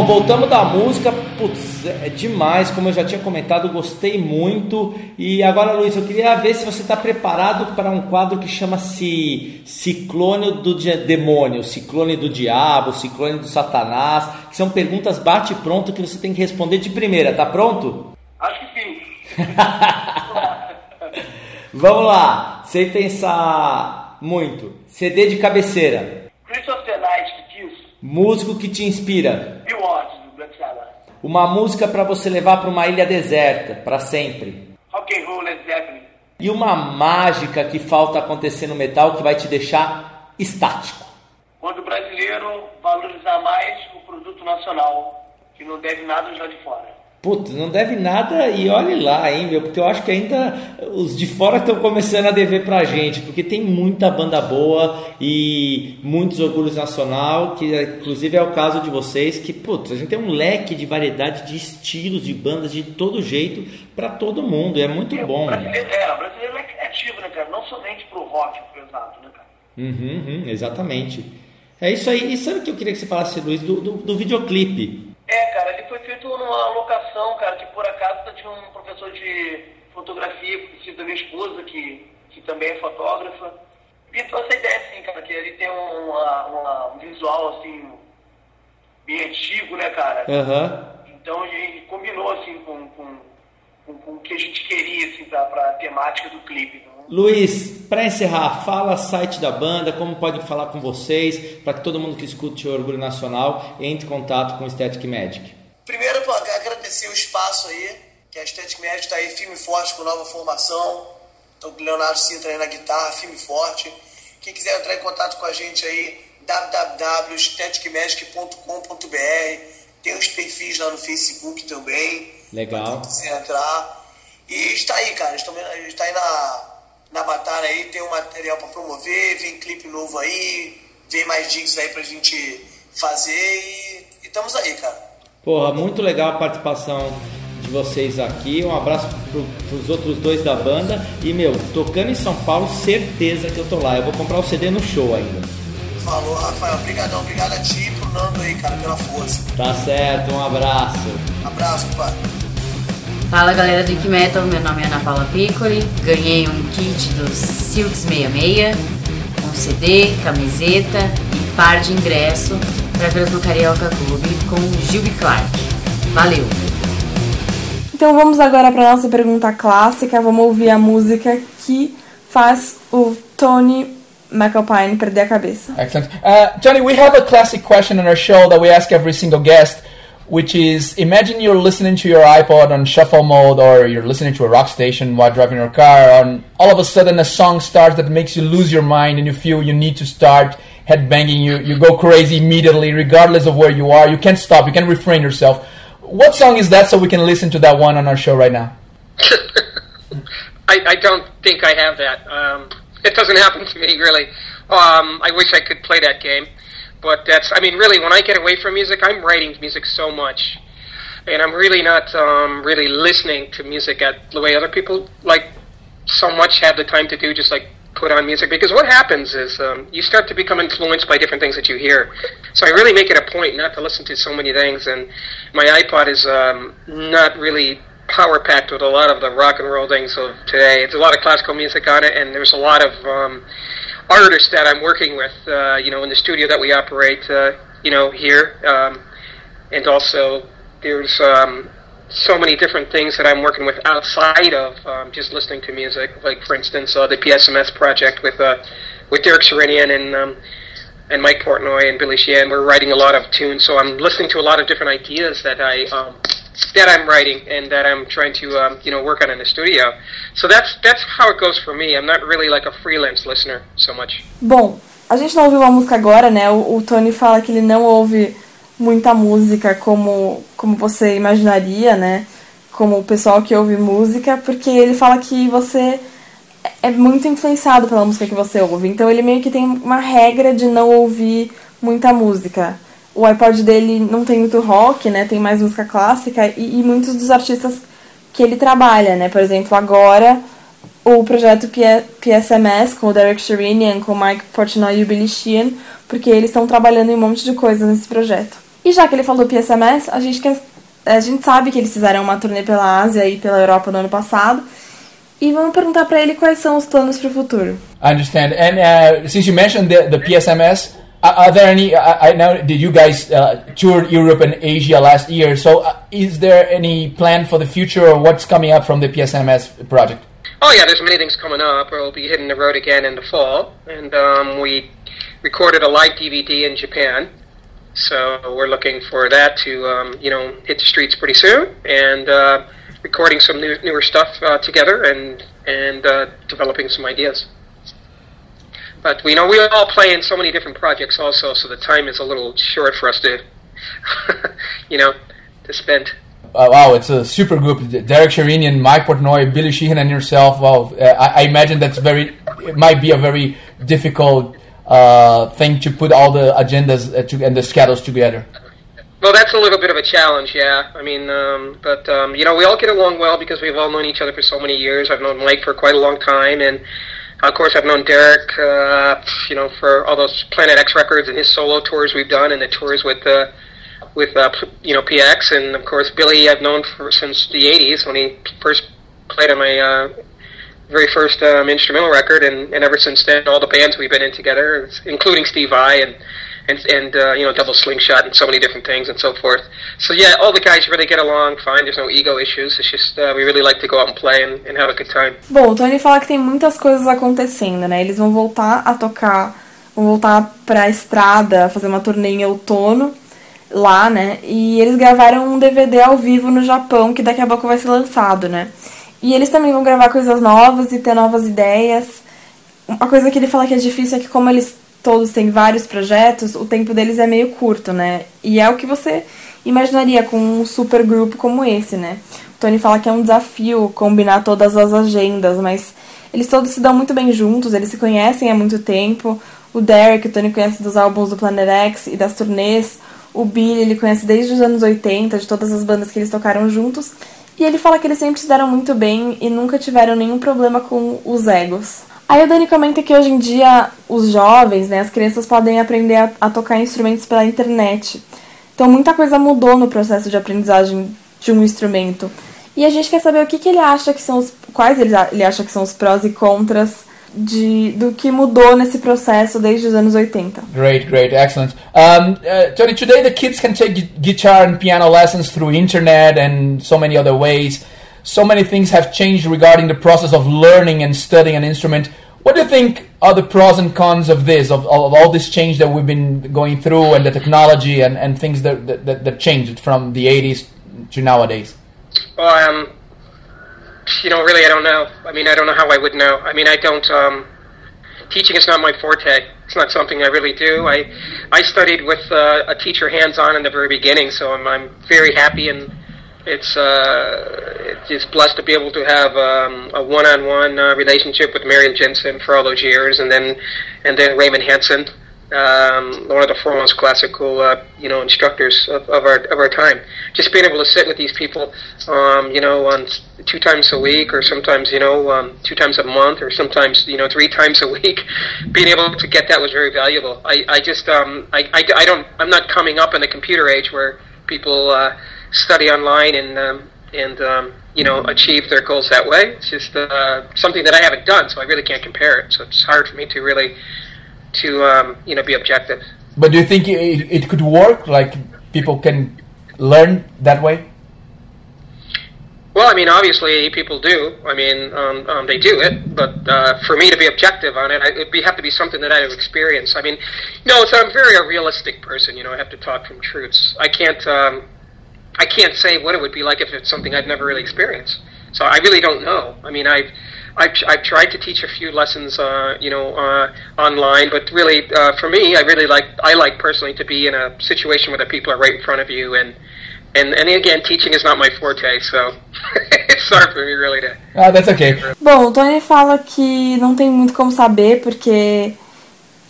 voltamos da música, putz, é demais, como eu já tinha comentado, gostei muito. E agora, Luiz, eu queria ver se você está preparado para um quadro que chama-se Ciclone do Demônio, Ciclone do Diabo, Ciclone do Satanás, que são perguntas bate-pronto que você tem que responder de primeira, tá pronto? Acho que sim. Vamos lá, sem pensar muito. CD de cabeceira. Christopher the Night, que Kiss. Músico que te inspira. Bill Ward, do Black Sabbath. Uma música para você levar para uma ilha deserta, para sempre. Rock and Roll, Led Zeppelin. E uma mágica que falta acontecer no metal que vai te deixar estático. Quando o brasileiro valorizar mais o produto nacional, que não deve nada lá de fora. Putz, não deve nada e olhe lá, hein, meu, porque eu acho que ainda os de fora estão começando a dever pra gente, porque tem muita banda boa e muitos orgulhos nacional, que inclusive é o caso de vocês, que, putz, a gente tem um leque de variedade de estilos, de bandas de todo jeito para todo mundo, é muito E bom. O brasileiro, é, o brasileiro é criativo, né, cara? Não somente pro rock pesado, né, cara? Uhum, uhum, exatamente. É isso aí. E sabe o que eu queria que você falasse, Luiz, do, do, do videoclipe? É, cara, ele foi feito numa locação, cara, que por acaso tinha um professor de fotografia, conhecido da minha esposa, que, que também é fotógrafa. Pintou essa ideia, assim, cara, que ele tem um, uma, uma- um visual, assim, bem antigo, né, cara? Aham. Então ele combinou, assim, com, com, com, com o que a gente queria, assim, pra, pra temática do clipe. Luiz, para encerrar, fala site da banda, como pode falar com vocês, para que todo mundo que escute o Orgulho Nacional entre em contato com o Static Magic. Primeiro, pô, agradecer o espaço aí, que a Estética Média está aí firme e forte com nova formação. Então, o Leonardo Sintra aí na guitarra, firme e forte. Quem quiser entrar em contato com a gente aí, www.esteticmagic.com.br. Tem os perfis lá no Facebook também. Legal. Se entrar. E está aí, cara. Estamos, a gente está aí na, na batalha aí, tem um material para promover, vem clipe novo aí, vem mais digs aí pra gente fazer e e estamos aí, cara. Porra, muito legal a participação de vocês aqui. Um abraço pro, pros outros dois da banda. E, meu, tocando em São Paulo, certeza que eu tô lá. Eu vou comprar o CD no show ainda. Falou, Rafael. Obrigadão. Obrigado a ti e pro Nando aí, cara, pela força. Tá certo, um abraço. Abraço, pai. Fala galera do Ike Metal, meu nome é Ana Paula Piccoli. Ganhei um kit dos Silks 66, um CD, camiseta e par de ingresso para vê-los no Carioca Clube com Gilby Clark. Valeu! Então vamos agora para nossa pergunta clássica. Vamos ouvir a música que faz o Tony McAlpine perder a cabeça. Excellent. Uh, Tony, we have a classic question on our show that we ask every single guest, which is imagine you're listening to your iPod on shuffle mode or you're listening to a rock station while driving your car, and all of a sudden a song starts that makes you lose your mind and you feel you need to start headbanging. You, you go crazy immediately, regardless of where you are. You can't stop, you can't refrain yourself. What song is that so we can listen to that one on our show right now? I, I don't think I have that. Um, it doesn't happen to me really. Um, I wish I could play that game, but that's. I mean, really, when I get away from music, I'm writing music so much, and I'm really not um, really listening to music at the way other people like so much have the time to do. Just like put on music because what happens is um, you start to become influenced by different things that you hear. So I really make it a point not to listen to so many things, and my iPod is um, not really power packed with a lot of the rock and roll things of today. It's a lot of classical music on it, and there's a lot of um, artists that I'm working with, uh, you know, in the studio that we operate, uh, you know, here, um, and also there's um, so many different things that I'm working with outside of um, just listening to music. Like, for instance, uh, the PSMS project with uh, with Derek Serenian and um, and Mike Portnoy and Billy Sheehan. We're writing a lot of tunes, so I'm listening to a lot of different ideas that I um, that I'm writing and that I'm trying to um, you know work on in the studio. So that's that's how it goes for me. I'm not really like a freelance listener so much. Bom, a gente não ouviu a música agora, né? O, o Tony fala que ele não ouve muita música como, como você imaginaria, né? Como o pessoal que ouve música, porque ele fala que você é muito influenciado pela música que você ouve. Então ele meio que tem uma regra de não ouvir muita música. O iPod dele não tem muito rock, né? Tem mais música clássica e, e muitos dos artistas que ele trabalha, né? Por exemplo, agora o projeto P- PSMS com o Derek Sherinian, com o Mike Portnoy e o Billy Sheehan, porque eles estão trabalhando em um monte de coisas nesse projeto. E já que ele falou PSMS, a gente, quer, a gente sabe que eles fizeram uma turnê pela Ásia e pela Europa no ano passado. E vamos perguntar para ele quais são os planos para o futuro. I understand. And uh, since you mentioned the, the PSMS, are there any? I, I know did you guys uh, toured Europe and Asia last year? So uh, is there any plan for the future, or what's coming up from the PSMS project? Oh yeah, there's many things coming up. We'll be hitting the road again in the fall, and um, we recorded a live DVD in Japan. So we're looking for that to um, you know hit the streets pretty soon, and uh, recording some new, newer stuff uh, together, and and uh, developing some ideas. But we know we all play in so many different projects also, so the time is a little short for us to, you know, to spend. Uh, wow, it's a super group. Derek Sherinian, Mike Portnoy, Billy Sheehan, and yourself. Wow, uh, I, I, imagine that's very. It might be a very difficult uh, thing to put all the agendas uh, to, and the schedules together. Well, that's a little bit of a challenge, yeah. I mean, um, but um, you know, we all get along well because we've all known each other for so many years. I've known Mike for quite a long time, and of course, I've known Derek, uh, you know, for all those Planet X records and his solo tours we've done, and the tours with uh, with uh, you know PX, and of course Billy I've known for since the '80s when he first played on my uh, very first um, instrumental record, and, and ever since then, all the bands we've been in together, including Steve I and and and uh, you know double slingshot and so many different things and so forth. So yeah, all the guys really get along fine. There's no ego issues. It's just uh, we really like to go out and play and, and have a good time. Bom, o Tony fala que tem muitas coisas acontecendo, né? Eles vão voltar a tocar, vão voltar pra estrada, fazer uma turnê em outono lá, né? E eles gravaram um DVD ao vivo no Japão que daqui a pouco vai ser lançado, né? E eles também vão gravar coisas novas e ter novas ideias. Uma coisa que ele fala que é difícil é que como eles todos têm vários projetos, o tempo deles é meio curto, né? E é o que você imaginaria com um super grupo como esse, né? O Tony fala que é um desafio combinar todas as agendas, mas eles todos se dão muito bem juntos, eles se conhecem há muito tempo. O Derek, o Tony conhece dos álbuns do Planet X e das turnês. O Billy, ele conhece desde os anos 80, de todas as bandas que eles tocaram juntos. E ele fala que eles sempre se deram muito bem e nunca tiveram nenhum problema com os egos. Aí o Dani comenta que hoje em dia os jovens, né, as crianças podem aprender a, a, tocar instrumentos pela internet. Então muita coisa mudou no processo de aprendizagem de um instrumento. E a gente quer saber o que, que ele acha que são os. quais ele, ele acha que são os prós e contras de, do que mudou nesse processo desde os anos 80. Great, great, excellent. Um, uh, Tony, today the kids can take guitar and piano lessons through internet and so many other ways. So many things have changed regarding the process of learning and studying an instrument. What do you think are the pros and cons of this, of, of all this change that we've been going through and the technology and, and things that, that, that changed from the 80s to nowadays? Well, um, you know, really, I don't know. I mean, I don't know how I would know. I mean, I don't. Um, teaching is not my forte. It's not something I really do. I I studied with uh, a teacher hands on in the very beginning, so I'm I'm very happy and it's uh, it's blessed to be able to have um, a one-on-one uh, relationship with Marion Jensen for all those years, and then and then Raymond Hansen, um, one of the foremost classical uh, you know instructors of, of, our of our time. Just being able to sit with these people, um, you know, on two times a week, or sometimes you know um, two times a month, or sometimes you know three times a week. Being able to get that was very valuable. I, I just um, I, I, I don't I'm not coming up in the computer age where people. Uh, study online and um, and um, you know achieve their goals that way. It's just uh, something that I haven't done, so I really can't compare it. So it's hard for me to really to um, you know be objective. But do you think it, it could work? Like people can learn that way? Well, I mean, obviously people do. I mean, um, um, they do it. But uh, for me to be objective on it, I, it would be, have to be something that I've experienced. I mean, you know, I'm very a realistic person. You know, I have to talk from truths. I can't. Um, I can't say what it would be like if it's something I've never really experienced. So I really don't know. I mean, I've I've, I've tried to teach a few lessons, uh, you know, uh, online, but really, uh, for me, I really like I like personally to be in a situation where the people are right in front of you, and and and again, teaching is not my forte, so it's hard for me really to. Ah, that's okay. Bom, o Tony fala que não tem muito como saber porque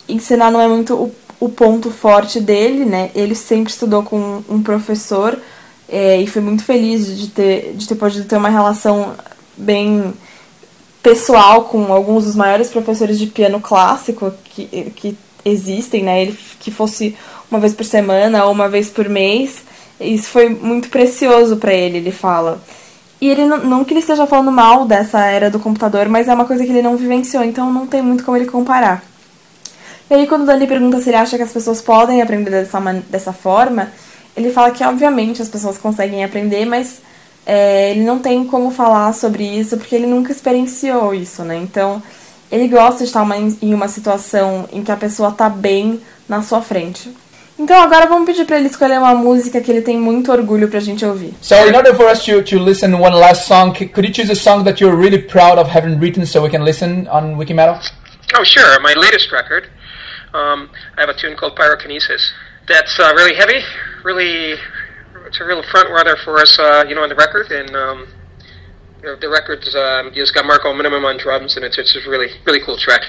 ensinar não é muito o, o ponto forte dele, né? Ele sempre estudou com um professor é, e fui muito feliz de ter, de ter podido ter uma relação bem pessoal com alguns dos maiores professores de piano clássico que, que existem, né? Ele que fosse uma vez por semana ou uma vez por mês. Isso foi muito precioso para ele, ele fala. E ele não, não que ele esteja falando mal dessa era do computador, mas é uma coisa que ele não vivenciou, então não tem muito como ele comparar. E aí quando o Dani pergunta se ele acha que as pessoas podem aprender dessa, dessa forma, ele fala que obviamente as pessoas conseguem aprender, mas é, ele não tem como falar sobre isso porque ele nunca experienciou isso, né? Então ele gosta de estar uma, em uma situação em que a pessoa tá bem na sua frente. Então agora vamos pedir para ele escolher uma música que ele tem muito orgulho pra gente ouvir. So in order for us to, to listen one last song, could you choose a song that you're really proud of having written so we can listen on Wikimetal? Oh sure, my latest record. Um, I have a tune called Pyrokinesis. That's uh, really heavy, really, it's a real front runner for us, uh, you know, on the record. And um, the record's um, just got Marco Minimum on drums, and it's it's a really really cool track.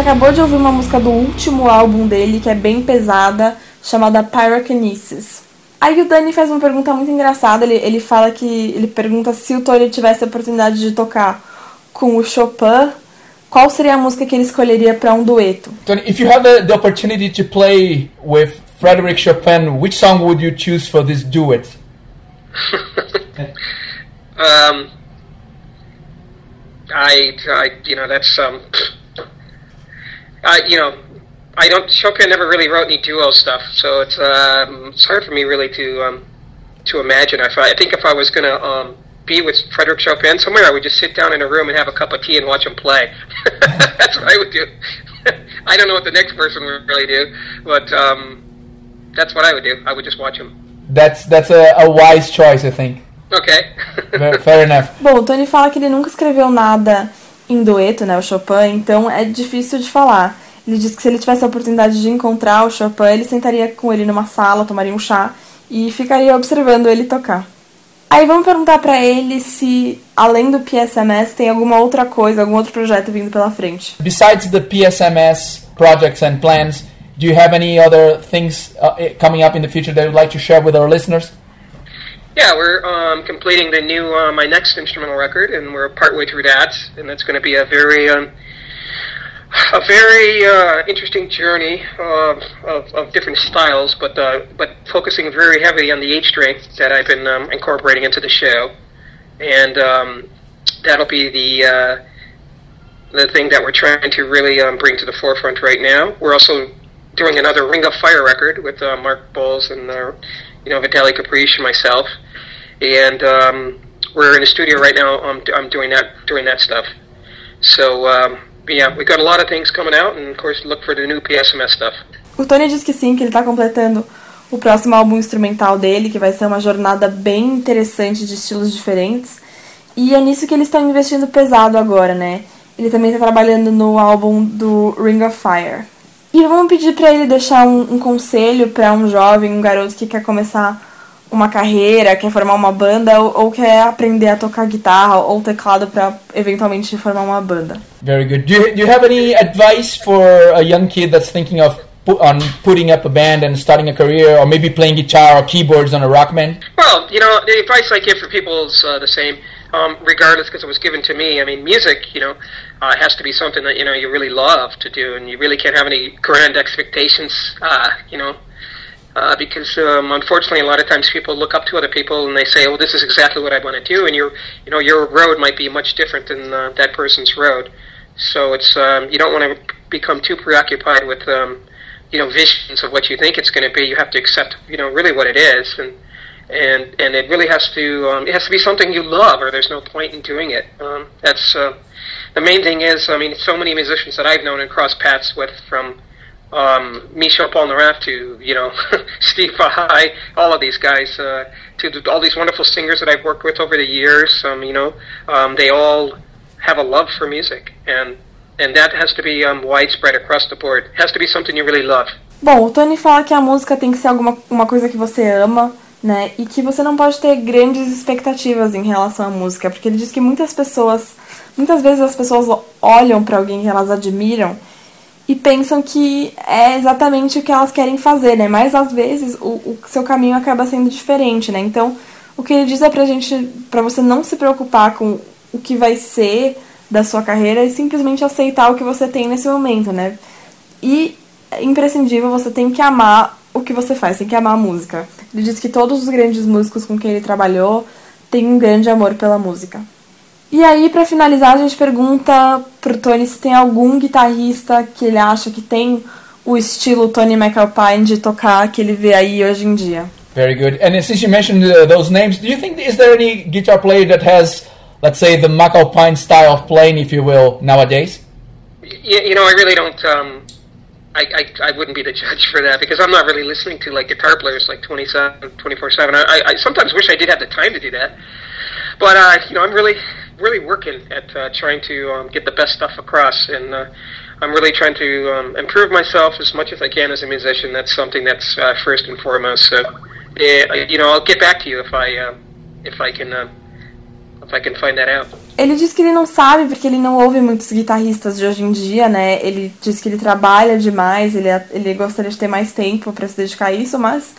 Acabou de ouvir uma música do último álbum dele, que é bem pesada, chamada Pyrokinesis. Aí o Dani faz uma pergunta muito engraçada, ele, ele fala que. ele pergunta se o Tony tivesse a oportunidade de tocar com o Chopin qual seria a música que ele escolheria para um dueto. Tony, if you have the, the opportunity to play with Frederick Chopin, which song would you choose for this duet? um, I, I, you know, that's um, I, you know, I don't. Chopin never really wrote any duo stuff, so it's um, it's hard for me really to um, to imagine. If I, I think if I was gonna um, be with Frederick Chopin somewhere, I would just sit down in a room and have a cup of tea and watch him play. that's what I would do. I don't know what the next person would really do, but um, that's what I would do. I would just watch him. That's that's a, a wise choice, I think. Okay. Fair, fair enough. Bom, o Tony fala que ele nunca escreveu nada em dueto, né, o Chopin, então é difícil de falar. Ele diz que se ele tivesse a oportunidade de encontrar o Chopin, ele sentaria com ele numa sala, tomaria um chá e ficaria observando ele tocar. Aí vamos perguntar para ele se, além do PSMS, tem alguma outra coisa, algum outro projeto vindo pela frente. Besides the PSMS projects and plans, do you have any other things uh, coming up in the future that you'd like to share with our listeners? Yeah, we're um, completing the new uh, my next instrumental record, and we're partway through that, and that's going to be a very um, a very uh, interesting journey of, of, of, different styles, but uh, but focusing very heavily on the H string that I've been um, incorporating into the show, and um, that'll be the uh, the thing that we're trying to really um, bring to the forefront right now. We're also doing another Ring of Fire record with uh, Mark Bowles and uh, you know Vitaly Caprice and myself, and um, we're in the studio right now. I'm, I'm doing that doing that stuff. So. Um, yeah, we got a lot of things coming out, and of course, look for the new PSMS stuff. O Tony diz que sim, que ele está completando o próximo álbum instrumental dele, que vai ser uma jornada bem interessante de estilos diferentes. E é nisso que eles estão investindo pesado agora, né? Ele também está trabalhando no álbum do Ring of Fire. E vamos pedir para ele deixar um, um conselho para um jovem, um garoto que quer começar uma carreira, quer formar uma banda ou, ou quer aprender a tocar guitarra ou teclado para eventualmente formar uma banda. Very good. Do you, do you have any advice for a young kid that's thinking of on putting up a band and starting a career, or maybe playing guitar or keyboards on a rock band? Well, you know, the advice I give for people is uh, the same, um, regardless, because it was given to me. I mean, music, you know, uh, has to be something that you know you really love to do, and you really can't have any grand expectations. Uh, you know, uh, because um, unfortunately, a lot of times people look up to other people and they say, "Well, this is exactly what I want to do," and your, you know, your road might be much different than uh, that person's road. So it's um, you don't want to become too preoccupied with um, you know visions of what you think it's going to be. You have to accept you know really what it is, and and and it really has to um, it has to be something you love, or there's no point in doing it. Um, that's uh, the main thing. Is I mean, so many musicians that I've known and crossed paths with from um, Michel Polnareff to you know Steve Vai, all of these guys, uh, to all these wonderful singers that I've worked with over the years. Um, you know, um, they all have a love for music, and and that has to be um, widespread across the board. It has to be something you really love. Bom, o Tony fala que a música tem que ser alguma uma coisa que você ama, né? E que você não pode ter grandes expectativas em relação à música, porque ele diz que muitas pessoas, muitas vezes as pessoas olham para alguém que elas admiram e pensam que é exatamente o que elas querem fazer, né? Mas às vezes o, o seu caminho acaba sendo diferente, né? Então, o que ele diz é pra gente, para você não se preocupar com o que vai ser da sua carreira e simplesmente aceitar o que você tem nesse momento, né? E é imprescindível, você tem que amar o que você faz, tem que amar a música. Ele diz que todos os grandes músicos com quem ele trabalhou têm um grande amor pela música. E aí, para finalizar, a gente pergunta pro Tony se tem algum guitarrista que ele acha que tem o estilo Tony McAlpine de tocar que ele vê aí hoje em dia. Very good. And since you mentioned uh, those names, do you think is there any guitar player that has, let's say, the McAlpine style of playing, if you will, nowadays? You, you know, I really don't. Um, I, I, I wouldn't be the judge for that because I'm not really listening to like guitar players like 27, 24 seven. I, I sometimes wish I did have the time to do that, but uh, you know, I'm really really working at uh, trying to um, get the best stuff across, and uh, I'm really trying to um, improve myself as much as I can as a musician. That's something that's uh, first and foremost. So, yeah, you know, I'll get back to you if I uh, if I can. Uh, if I can find that out. Ele diz que ele não sabe porque ele não ouve muitos guitarristas de hoje em dia, né? Ele diz que ele trabalha demais, ele, ele gostaria de ter mais tempo para se dedicar a isso, mas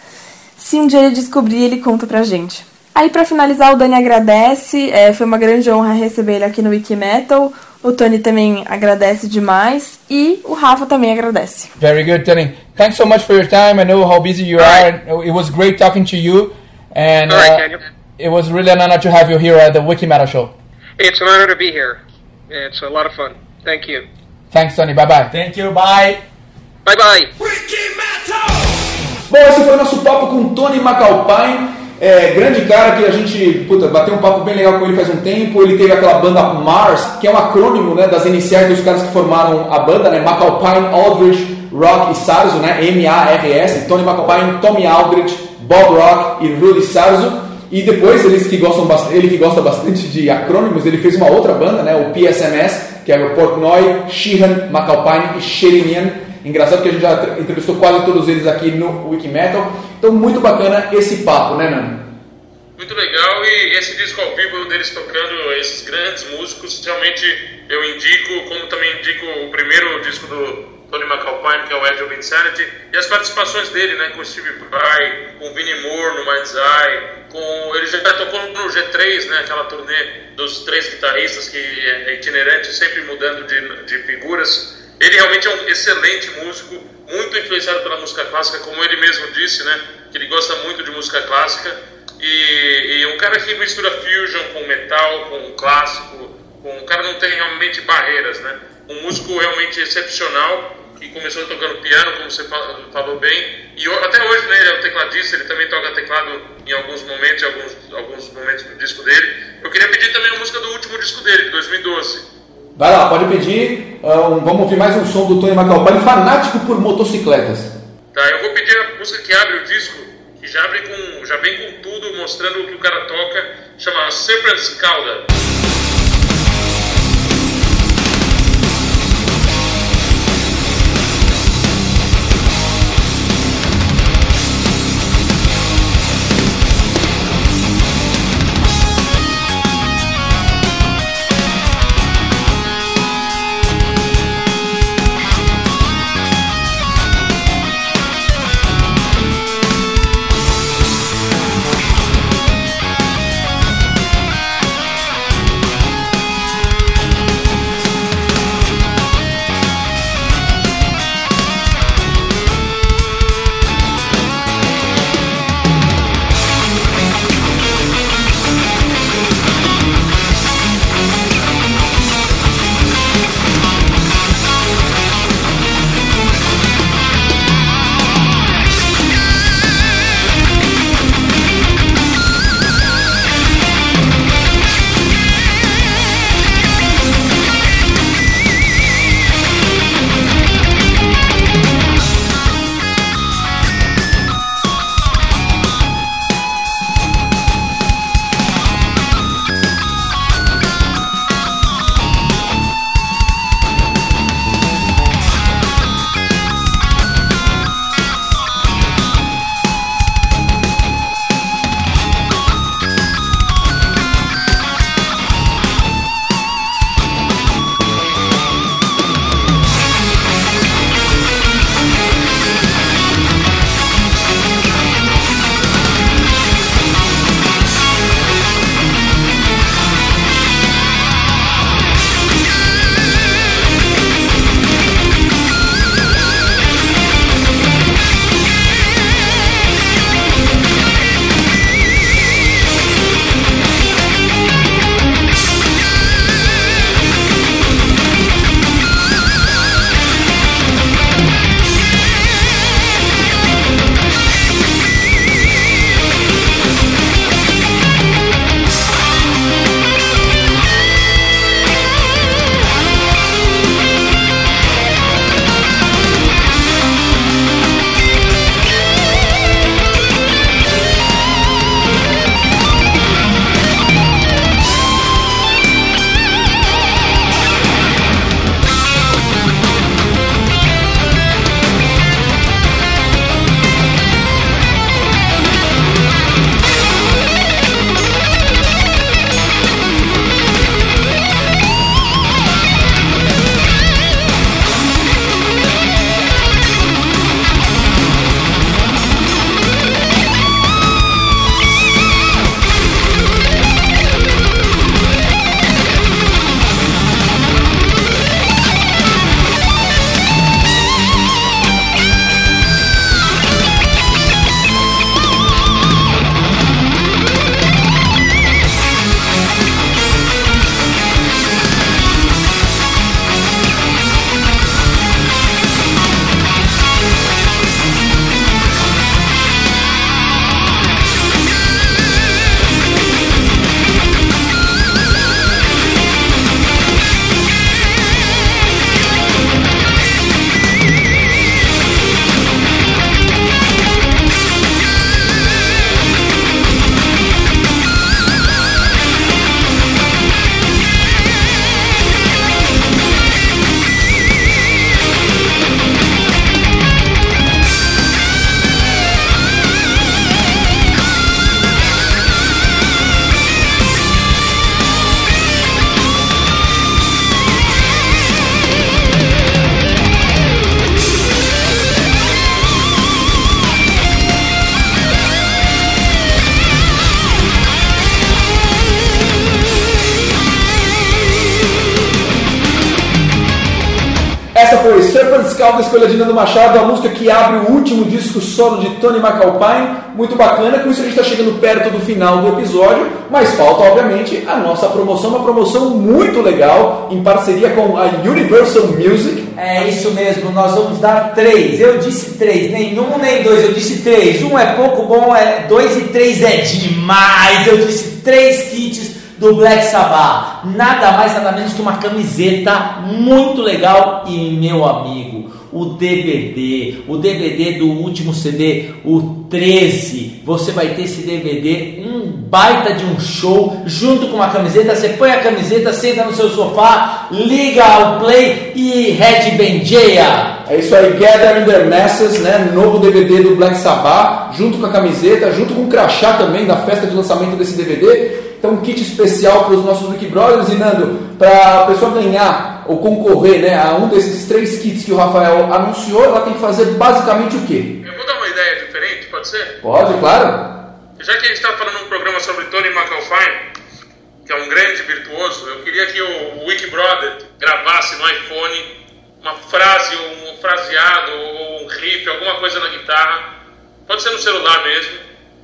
se um dia ele descobrir, ele conta pra gente. Aí, para finalizar, o Dani agradece. É, foi uma grande honra receber ele aqui no Wikimetal. O Tony também agradece demais e o Rafa também agradece. Very good, Tony. Thanks so much for your time. I know how busy you are. It was great talking to you, and All right, uh, Daniel. It was really an honor to have you here at the Wiki Metal Show. It's an honor to be here. It's a lot of fun. Thank you. Thanks, Tony. Bye bye. Thank you, bye. Bye bye. Bom, esse foi o nosso papo com Tony McAlpine. É, grande cara que a gente puta, bateu um papo bem legal com ele faz um tempo. Ele teve aquela banda Mars, que é um acrônimo né, das iniciais dos caras que formaram a banda, né? McAlpine, Aldrich, Rock e Sarzo, né? M-A-R-S. Tony McAlpine, Tommy Aldrich, Bob Rock e Rudy Sarzo. E depois, eles que gostam ele que gosta bastante de acrônimos, ele fez uma outra banda, né? O PSMS, que é o Portnoy, Sheehan, McAlpine e Sherinian. Engraçado que a gente já entrevistou quase todos eles aqui no Wikimetal. Então, muito bacana esse papo, né, Nando? Muito legal e esse disco ao vivo deles tocando esses grandes músicos, realmente eu indico, como também indico o primeiro disco do Tony McAlpine, que é o Edge of Insanity, e as participações dele, né, com o Steve Vai, com o Vinnie Moore no Mind's Eye, com, ele já tocou no G3, né, aquela turnê dos três guitarristas que é itinerante, sempre mudando de, de figuras. Ele realmente é um excelente músico, muito influenciado pela música clássica, como ele mesmo disse, né, que ele gosta muito de música clássica. E, e um cara que mistura fusion com metal, com clássico, com, o cara não tem realmente barreiras, né? Um músico realmente excepcional que começou tocando piano, como você falou bem, e até hoje né, ele é um tecladista, ele também toca teclado em alguns momentos, em alguns, alguns momentos do disco dele. Eu queria pedir também a música do último disco dele, de 2012. Vai lá, pode pedir. Uh, vamos ouvir mais um som do Tony McAlpine, fanático por motocicletas. Tá, eu vou pedir a música que abre o disco, que já, abre com, já vem com tudo, mostrando o que o cara toca, chama Serpent's Cauda. Musical da escolha de Nando Machado, a música que abre o último disco solo de Tony McAlpine. Muito bacana, com isso a gente está chegando perto do final do episódio, mas falta, obviamente, a nossa promoção, uma promoção muito legal, em parceria com a Universal Music. É isso mesmo, nós vamos dar três. Eu disse três, nem um nem dois, eu disse três. Um é pouco bom, é dois e três é demais. Eu disse três kits do Black Sabbath. Nada mais, nada menos que uma camiseta muito legal. E meu amigo, o DVD, o DVD do último CD, o 13. Você vai ter esse DVD, um baita de um show, junto com uma camiseta. Você põe a camiseta, senta no seu sofá, liga ao play e Red Benjeia. É isso aí, Gather in the Masses, né? Novo DVD do Black Sabbath, junto com a camiseta, junto com o crachá também da festa de lançamento desse DVD. Então, um kit especial para os nossos Wiki Brothers. E Nando, para a pessoa ganhar ou concorrer né, a um desses três kits que o Rafael anunciou, ela tem que fazer basicamente o quê? Eu vou dar uma ideia diferente, pode ser? Pode, claro. Já que a gente está falando um programa sobre Tony McAlpine, que é um grande virtuoso, eu queria que o Wiki Brother gravasse no iPhone uma frase, um fraseado, ou um riff, alguma coisa na guitarra, pode ser no celular mesmo,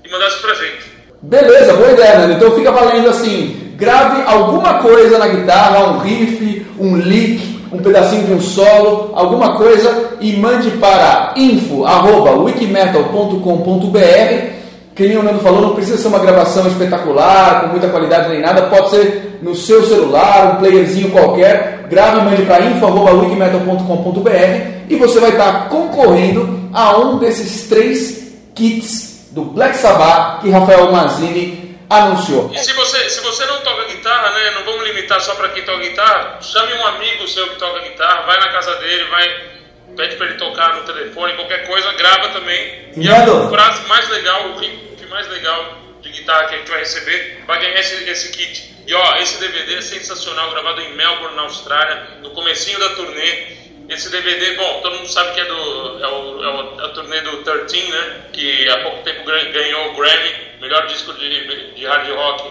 e mandasse pra gente. Beleza, boa ideia, Nando. Então fica valendo assim: grave alguma coisa na guitarra, um riff, um lick, um pedacinho de um solo, alguma coisa e mande para info@wikimetal.com.br. Que nem o Nando falou, não precisa ser uma gravação espetacular, com muita qualidade nem nada, pode ser no seu celular, um playerzinho qualquer. Grave e mande para info@wikimetal.com.br e você vai estar concorrendo a um desses três kits do Black Sabbath que Rafael Mazini anunciou. E se você, se você não toca guitarra, né, não vamos limitar só para quem toca guitarra, chame um amigo seu que toca guitarra, vai na casa dele, vai pede para ele tocar no telefone, qualquer coisa, grava também. E a Nando. frase mais legal, o riff mais legal de guitarra que a gente vai receber, vai ganhar esse, esse kit. E ó, esse DVD é sensacional, gravado em Melbourne, na Austrália, no comecinho da turnê. Esse DVD, bom, todo mundo sabe que é do é o, é a turnê do 13, né? Que há pouco tempo gan- ganhou o Grammy, melhor disco de, de hard rock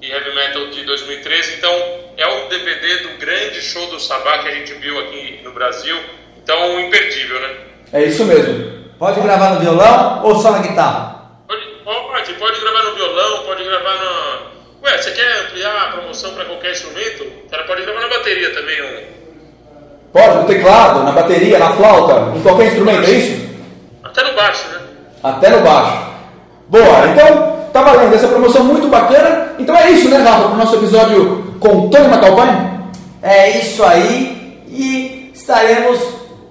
e heavy metal de 2013. Então, é o DVD do grande show do Sabá que a gente viu aqui no Brasil. Então, imperdível, né? É isso mesmo. Pode gravar no violão ou só na guitarra? Pode, pode, pode gravar no violão, pode gravar na. Ué, você quer ampliar a promoção para qualquer instrumento? O cara pode gravar na bateria também. Um... Pode, no teclado, na bateria, na flauta, em qualquer instrumento, é isso? Até no baixo, né? Até no baixo. Boa, então tá valendo essa promoção muito bacana. Então é isso, né, Rafa, pro nosso episódio com Tony McAlpine? É isso aí. E estaremos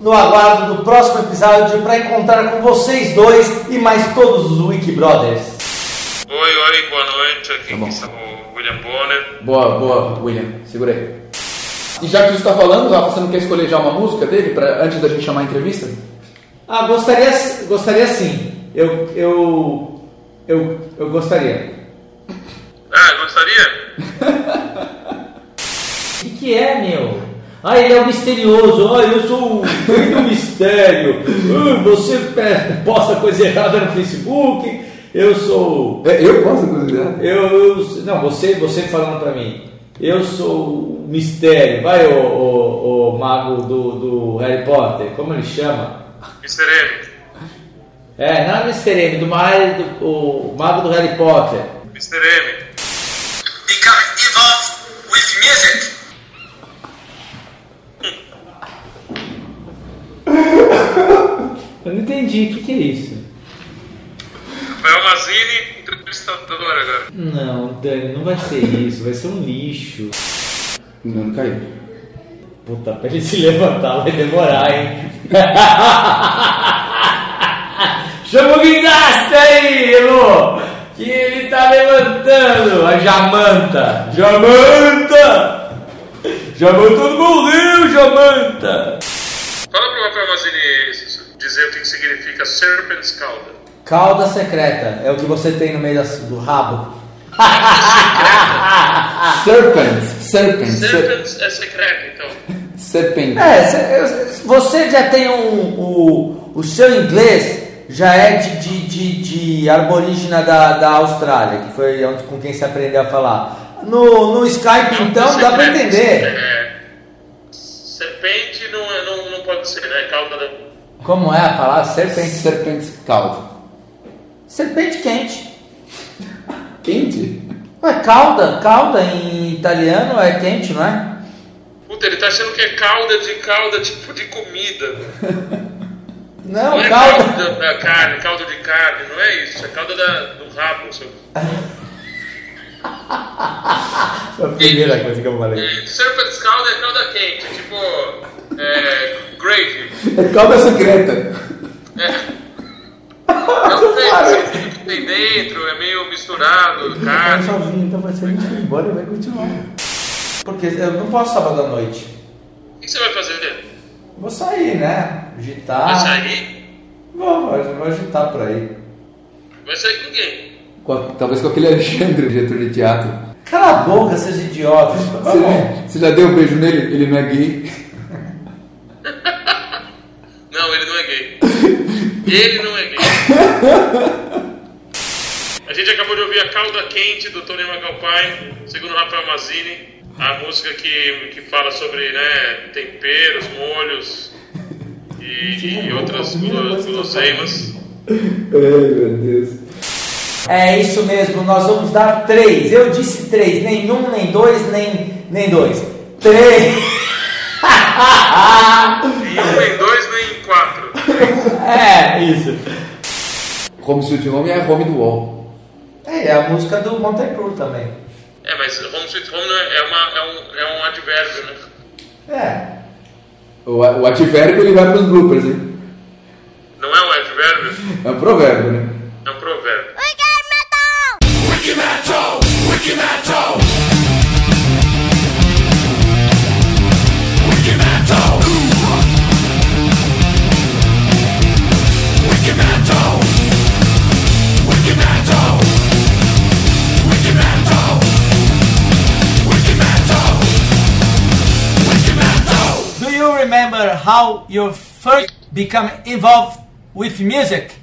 no aguardo do próximo episódio para encontrar com vocês dois e mais todos os Wiki Brothers. Oi, oi, boa noite. Aqui é o William Bonner. Boa, boa, William, segura aí. E já que você está falando, Rafa, você não quer escolher já uma música dele pra, antes da gente chamar a entrevista? Ah, gostaria, gostaria sim. Eu, eu, eu, eu gostaria. Ah, gostaria? O que, que é, meu? Ah, ele é o misterioso. Ah, eu sou o rei do mistério. Ah, você posta coisa errada no Facebook. Eu sou. É, eu posso considerar? Eu, eu- não, você, você falando pra mim. Eu sou o mistério. Vai, o, o, o mago do, do Harry Potter. Como ele chama? Mr. M. É, não é Mr. M, do, Mar- do o mago do Harry Potter. Mr. M. Become involved with music. Eu não entendi. O que, que é isso? Rafael Mazini, entrevistador agora. Não, Dani, não vai ser isso. Vai ser um lixo. Não, não caiu. Puta, pra ele se levantar vai demorar, hein? Chama o guindaste aí, Elô! Que ele tá levantando! A Jamanta! Jamanta! Jamanta morreu, Jamanta! Fala pro Rafael Mazini dizer o que significa Serpent's Cauda. Cauda secreta é o que você tem no meio das- do rabo. Serpent, serpent, ser, Serpents é secreto, então. serpent. É, você já tem um. O, o seu inglês já é de, de, de, de aborígena da, da Austrália, que foi onde, com quem você aprendeu a falar. No, no Skype, então, dá pra Secreto, entender. É, serpente não, é- não, não pode ser, né? Cauda da... Como é a palavra? Serpente. Serpente caldo. Serpente quente. Quente? Ué, calda. Calda em italiano é quente, não é? Puta, ele tá achando que é calda de calda, tipo de comida. Não, Não é calda. calda da carne, caldo de carne, não é isso. É calda da, do rabo, seu. A primeira coisa que eu falei. E Serpent's calda é calda quente, tipo. É. gravy. É calda secreta. É. Não sei o que tem dentro, é meio misturado, carne. sozinho, então vai ser a gente embora e vai continuar. Porque eu não posso sábado à noite. O que você vai fazer? Vou sair, né? Agitar. Vai sair? Vou, vou, vou agitar por aí. Vai sair com quem? Com a- talvez com aquele Alexandre, diretor de teatro. Cala a boca, seus idiotas. Tá Você, você já deu um beijo nele? Ele não é gay. Não, ele não é gay. Ele não é gay. A gente acabou de ouvir a Calda Quente do Tony McAlpine, segundo Rafael Mazzini. A música que, que fala sobre né, temperos, molhos e, e outras gulo- guloseimas. Ai, meu Deus. É isso mesmo, nós vamos dar três. Eu disse três, nem um, nem dois, nem, nem dois. Três. Nem um, nem dois, nem quatro. é, isso. Home Sweet Home é Home do Wall. É, é a música do Montecru também. É, mas Home Sweet Home é, uma, é, um, é um advérbio, né? É. O, o advérbio ele vai para os bloopers, hein? Não é um advérbio, É um provérbio, né? é um provérbio. Wiki Metal! Wiki Metal! Wiki Metal! Wiki remember how you first become involved with music?